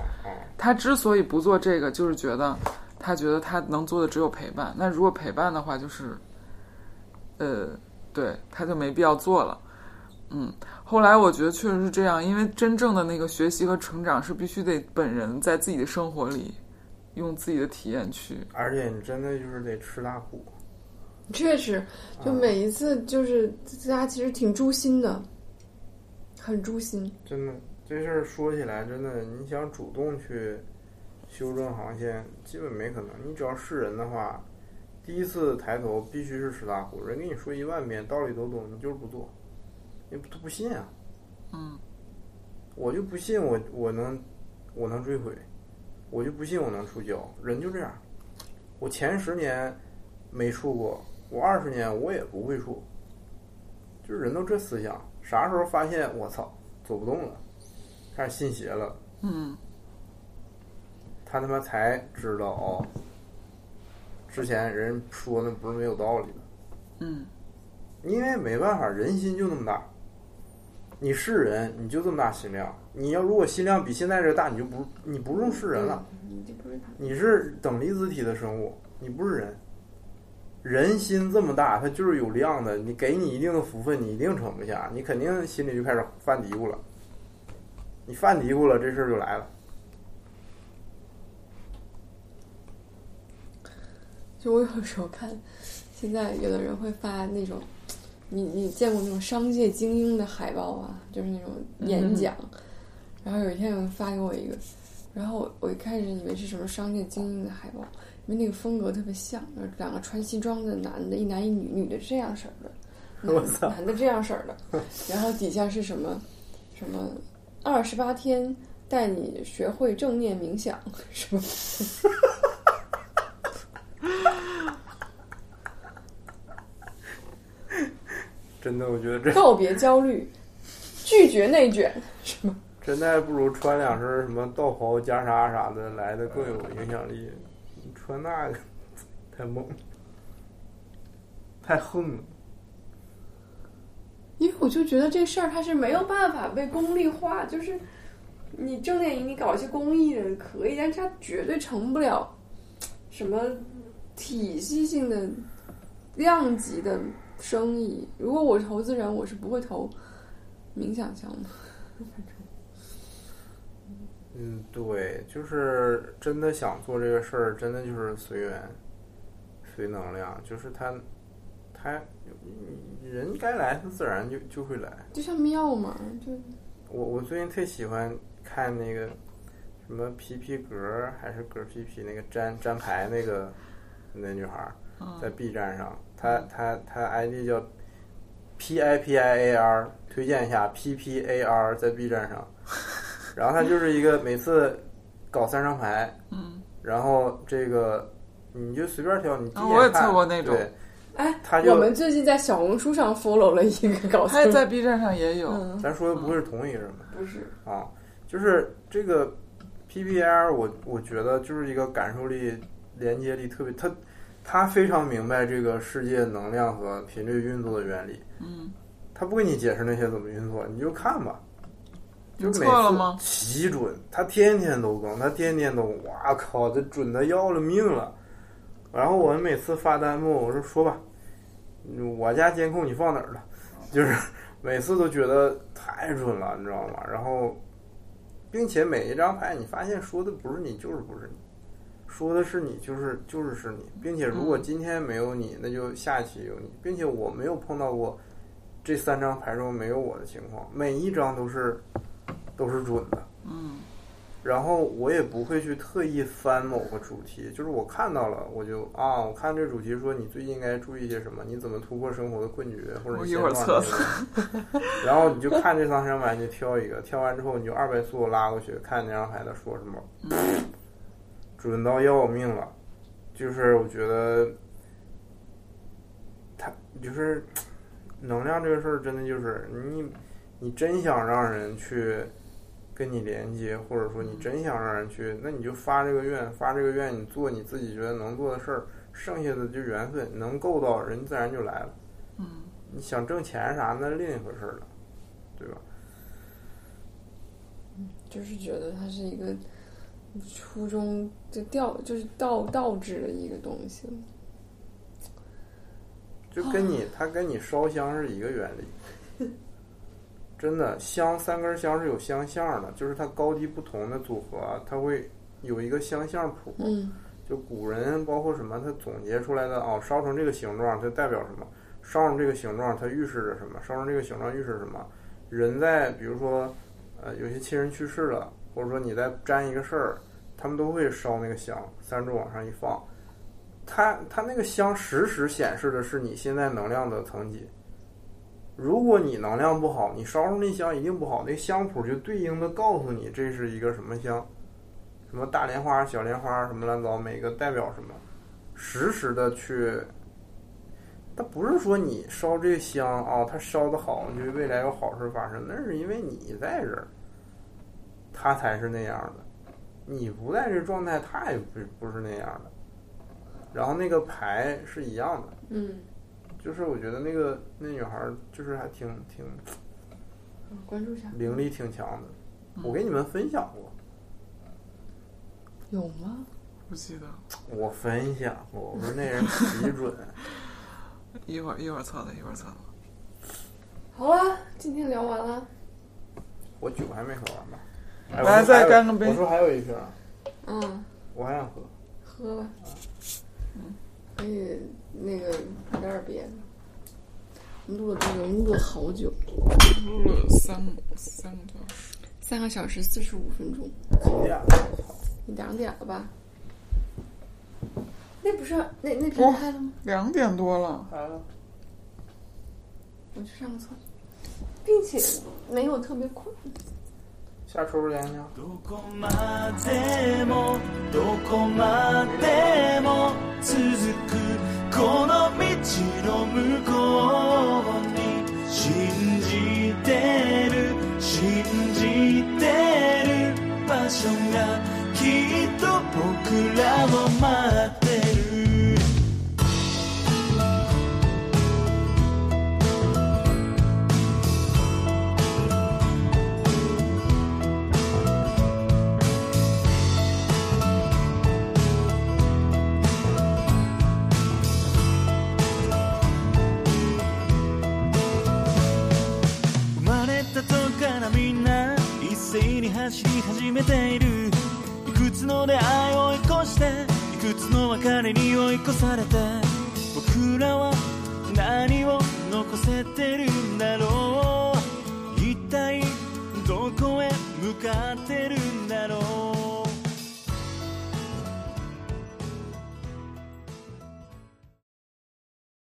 他之所以不做这个，就是觉得他觉得他能做的只有陪伴。那如果陪伴的话，就是，呃，对，他就没必要做了。嗯，后来我觉得确实是这样，因为真正的那个学习和成长是必须得本人在自己的生活里用自己的体验去。而且你真的就是得吃大苦。确实，就每一次就是大家其实挺诛心的，很诛心。真的，这事儿说起来，真的，你想主动去修正航线，基本没可能。你只要是人的话，第一次抬头必须是吃大苦。人跟你说一万遍，道理都懂，你就是不做，你不他不信啊。嗯，我就不信我我能我能追回，我就不信我能出交。人就这样，我前十年没处过，我二十年我也不会处。就是人都这思想，啥时候发现我操走不动了，开始信邪了，嗯，他他妈才知道哦，之前人说那不是没有道理的。嗯，因为没办法，人心就那么大。你是人，你就这么大心量。你要如果心量比现在这大，你就不你不用是人了，你就不是他。你是等离子体的生物，你不是人。人心这么大，它就是有量的。你给你一定的福分，你一定盛不下，你肯定心里就开始犯嘀咕了。你犯嘀咕了，这事儿就来了。就我有时候看，现在有的人会发那种，你你见过那种商界精英的海报啊？就是那种演讲。然后有一天有人发给我一个，然后我我一开始以为是什么商界精英的海报，因为那个风格特别像，就是两个穿西装的男的，一男一女，女的是这样式儿的，我操男男的这样式儿的，然后底下是什么什么二十八天带你学会正念冥想，什么。真的，我觉得这告别焦虑，拒绝内卷，什么？真的还不如穿两身什么道袍、袈裟啥的来的更有影响力。那个太猛，太横了。因为我就觉得这事儿它是没有办法被功利化，就是你正电影你搞一些公益的可以，但是它绝对成不了什么体系性的量级的生意。如果我是投资人，我是不会投冥想项目。嗯，对，就是真的想做这个事儿，真的就是随缘、随能量，就是他，他人该来，他自然就就会来。就像庙嘛，就我我最近特喜欢看那个什么皮皮格还是格皮皮那个粘粘牌那个那女孩儿，在 B 站上，她她她 ID 叫 P I P I A R，推荐一下 P P A R 在 B 站上，然后他就是一个每次搞三张牌，嗯，然后这个你就随便挑，你第一啊我也看测过那种对，哎，他就我们最近在小红书上 follow 了一个搞他在 B 站上也有。嗯，咱说的不会是同一个人吧？不是，啊，就是这个 PBR，我我觉得就是一个感受力、连接力特别，他他非常明白这个世界能量和频率运作的原理。嗯，他不跟你解释那些怎么运作，你就看吧。就你每错了吗次奇准，他天天都更，他天天都，哇靠，这准的要了命了。然后我们每次发弹幕，我说说吧，嗯我家监控你放哪儿了？就是 每次都觉得太准了，你知道吗？然后，并且每一张牌你发现说的不是你，就是不是你，说的是你，就是就是是你，并且如果今天没有你，那就下期有你，并且我没有碰到过这三张牌中没有我的情况，每一张都是都是准的。嗯然后我也不会去特意翻某个主题，就是我看到了，我就啊，我看这主题说你最近应该注意些什么，你怎么突破生活的困局，或者你我一会儿测然后你就看这三张牌，你就挑一个，挑完之后你就二倍速拉过去看那张牌他说什么，准到要命了。就是我觉得，他就是能量这个事儿，真的就是你，你真想让人去。跟你连接，或者说你真想让人去，那你就发这个愿，发这个愿，你做你自己觉得能做的事儿，剩下的就缘分，能够到人自然就来了。嗯，你想挣钱啥那另一回事儿了，对吧？就是觉得它是一个初衷就掉就是倒倒置的一个东西。就跟你它跟你烧香是一个原理。真的香三根香是有香相的，就是它高低不同的组合啊，它会有一个香相谱。嗯就古人包括什么，他总结出来的哦，烧成这个形状，它代表什么？烧成这个形状，它预示着什么？烧成这个形状预示什么？人在比如说，呃，有些亲人去世了，或者说你在沾一个事儿，他们都会烧那个香，三柱往上一放，它它那个香实时显示的是你现在能量的层级。如果你能量不好，你烧出那香一定不好，那香谱就对应的告诉你这是一个什么香。什么大莲花、小莲花，什么乱糟，每个代表什么，实时的去。它不是说你烧这香啊、它烧的好，就未来有好事发生，那是因为你在这儿，它才是那样的。你不在这状态，它也不不是那样的。然后那个牌是一样的，嗯，就是我觉得那个那女孩儿就是还挺挺嗯关注一下。灵力挺强的。我给你们分享过，有吗？不记得，我分享过，我说那人奇准。一会儿一会儿测的，一会儿测的。好了，今天聊完了。我酒还没喝完吧？哎来再干个杯我说还有一瓶，嗯，我还想喝。喝吧。可以那个聊点别的。录了这个？录了好久，录了三三个多小时。三个小时四十五分钟，几点了？你两点了吧？那不是那那屏开了吗？两点多了，开了。我去上个厕所，并且没有特别困。下抽根烟去。こまでもどこまでも続くこの道の向こうに信じてる信じてる場所がきっと僕らを待ってる。れているいくつの出会いを追い越していくつの別れに追い越されて僕らは何を残せてるんだろう一体どこへ向かってるんだろう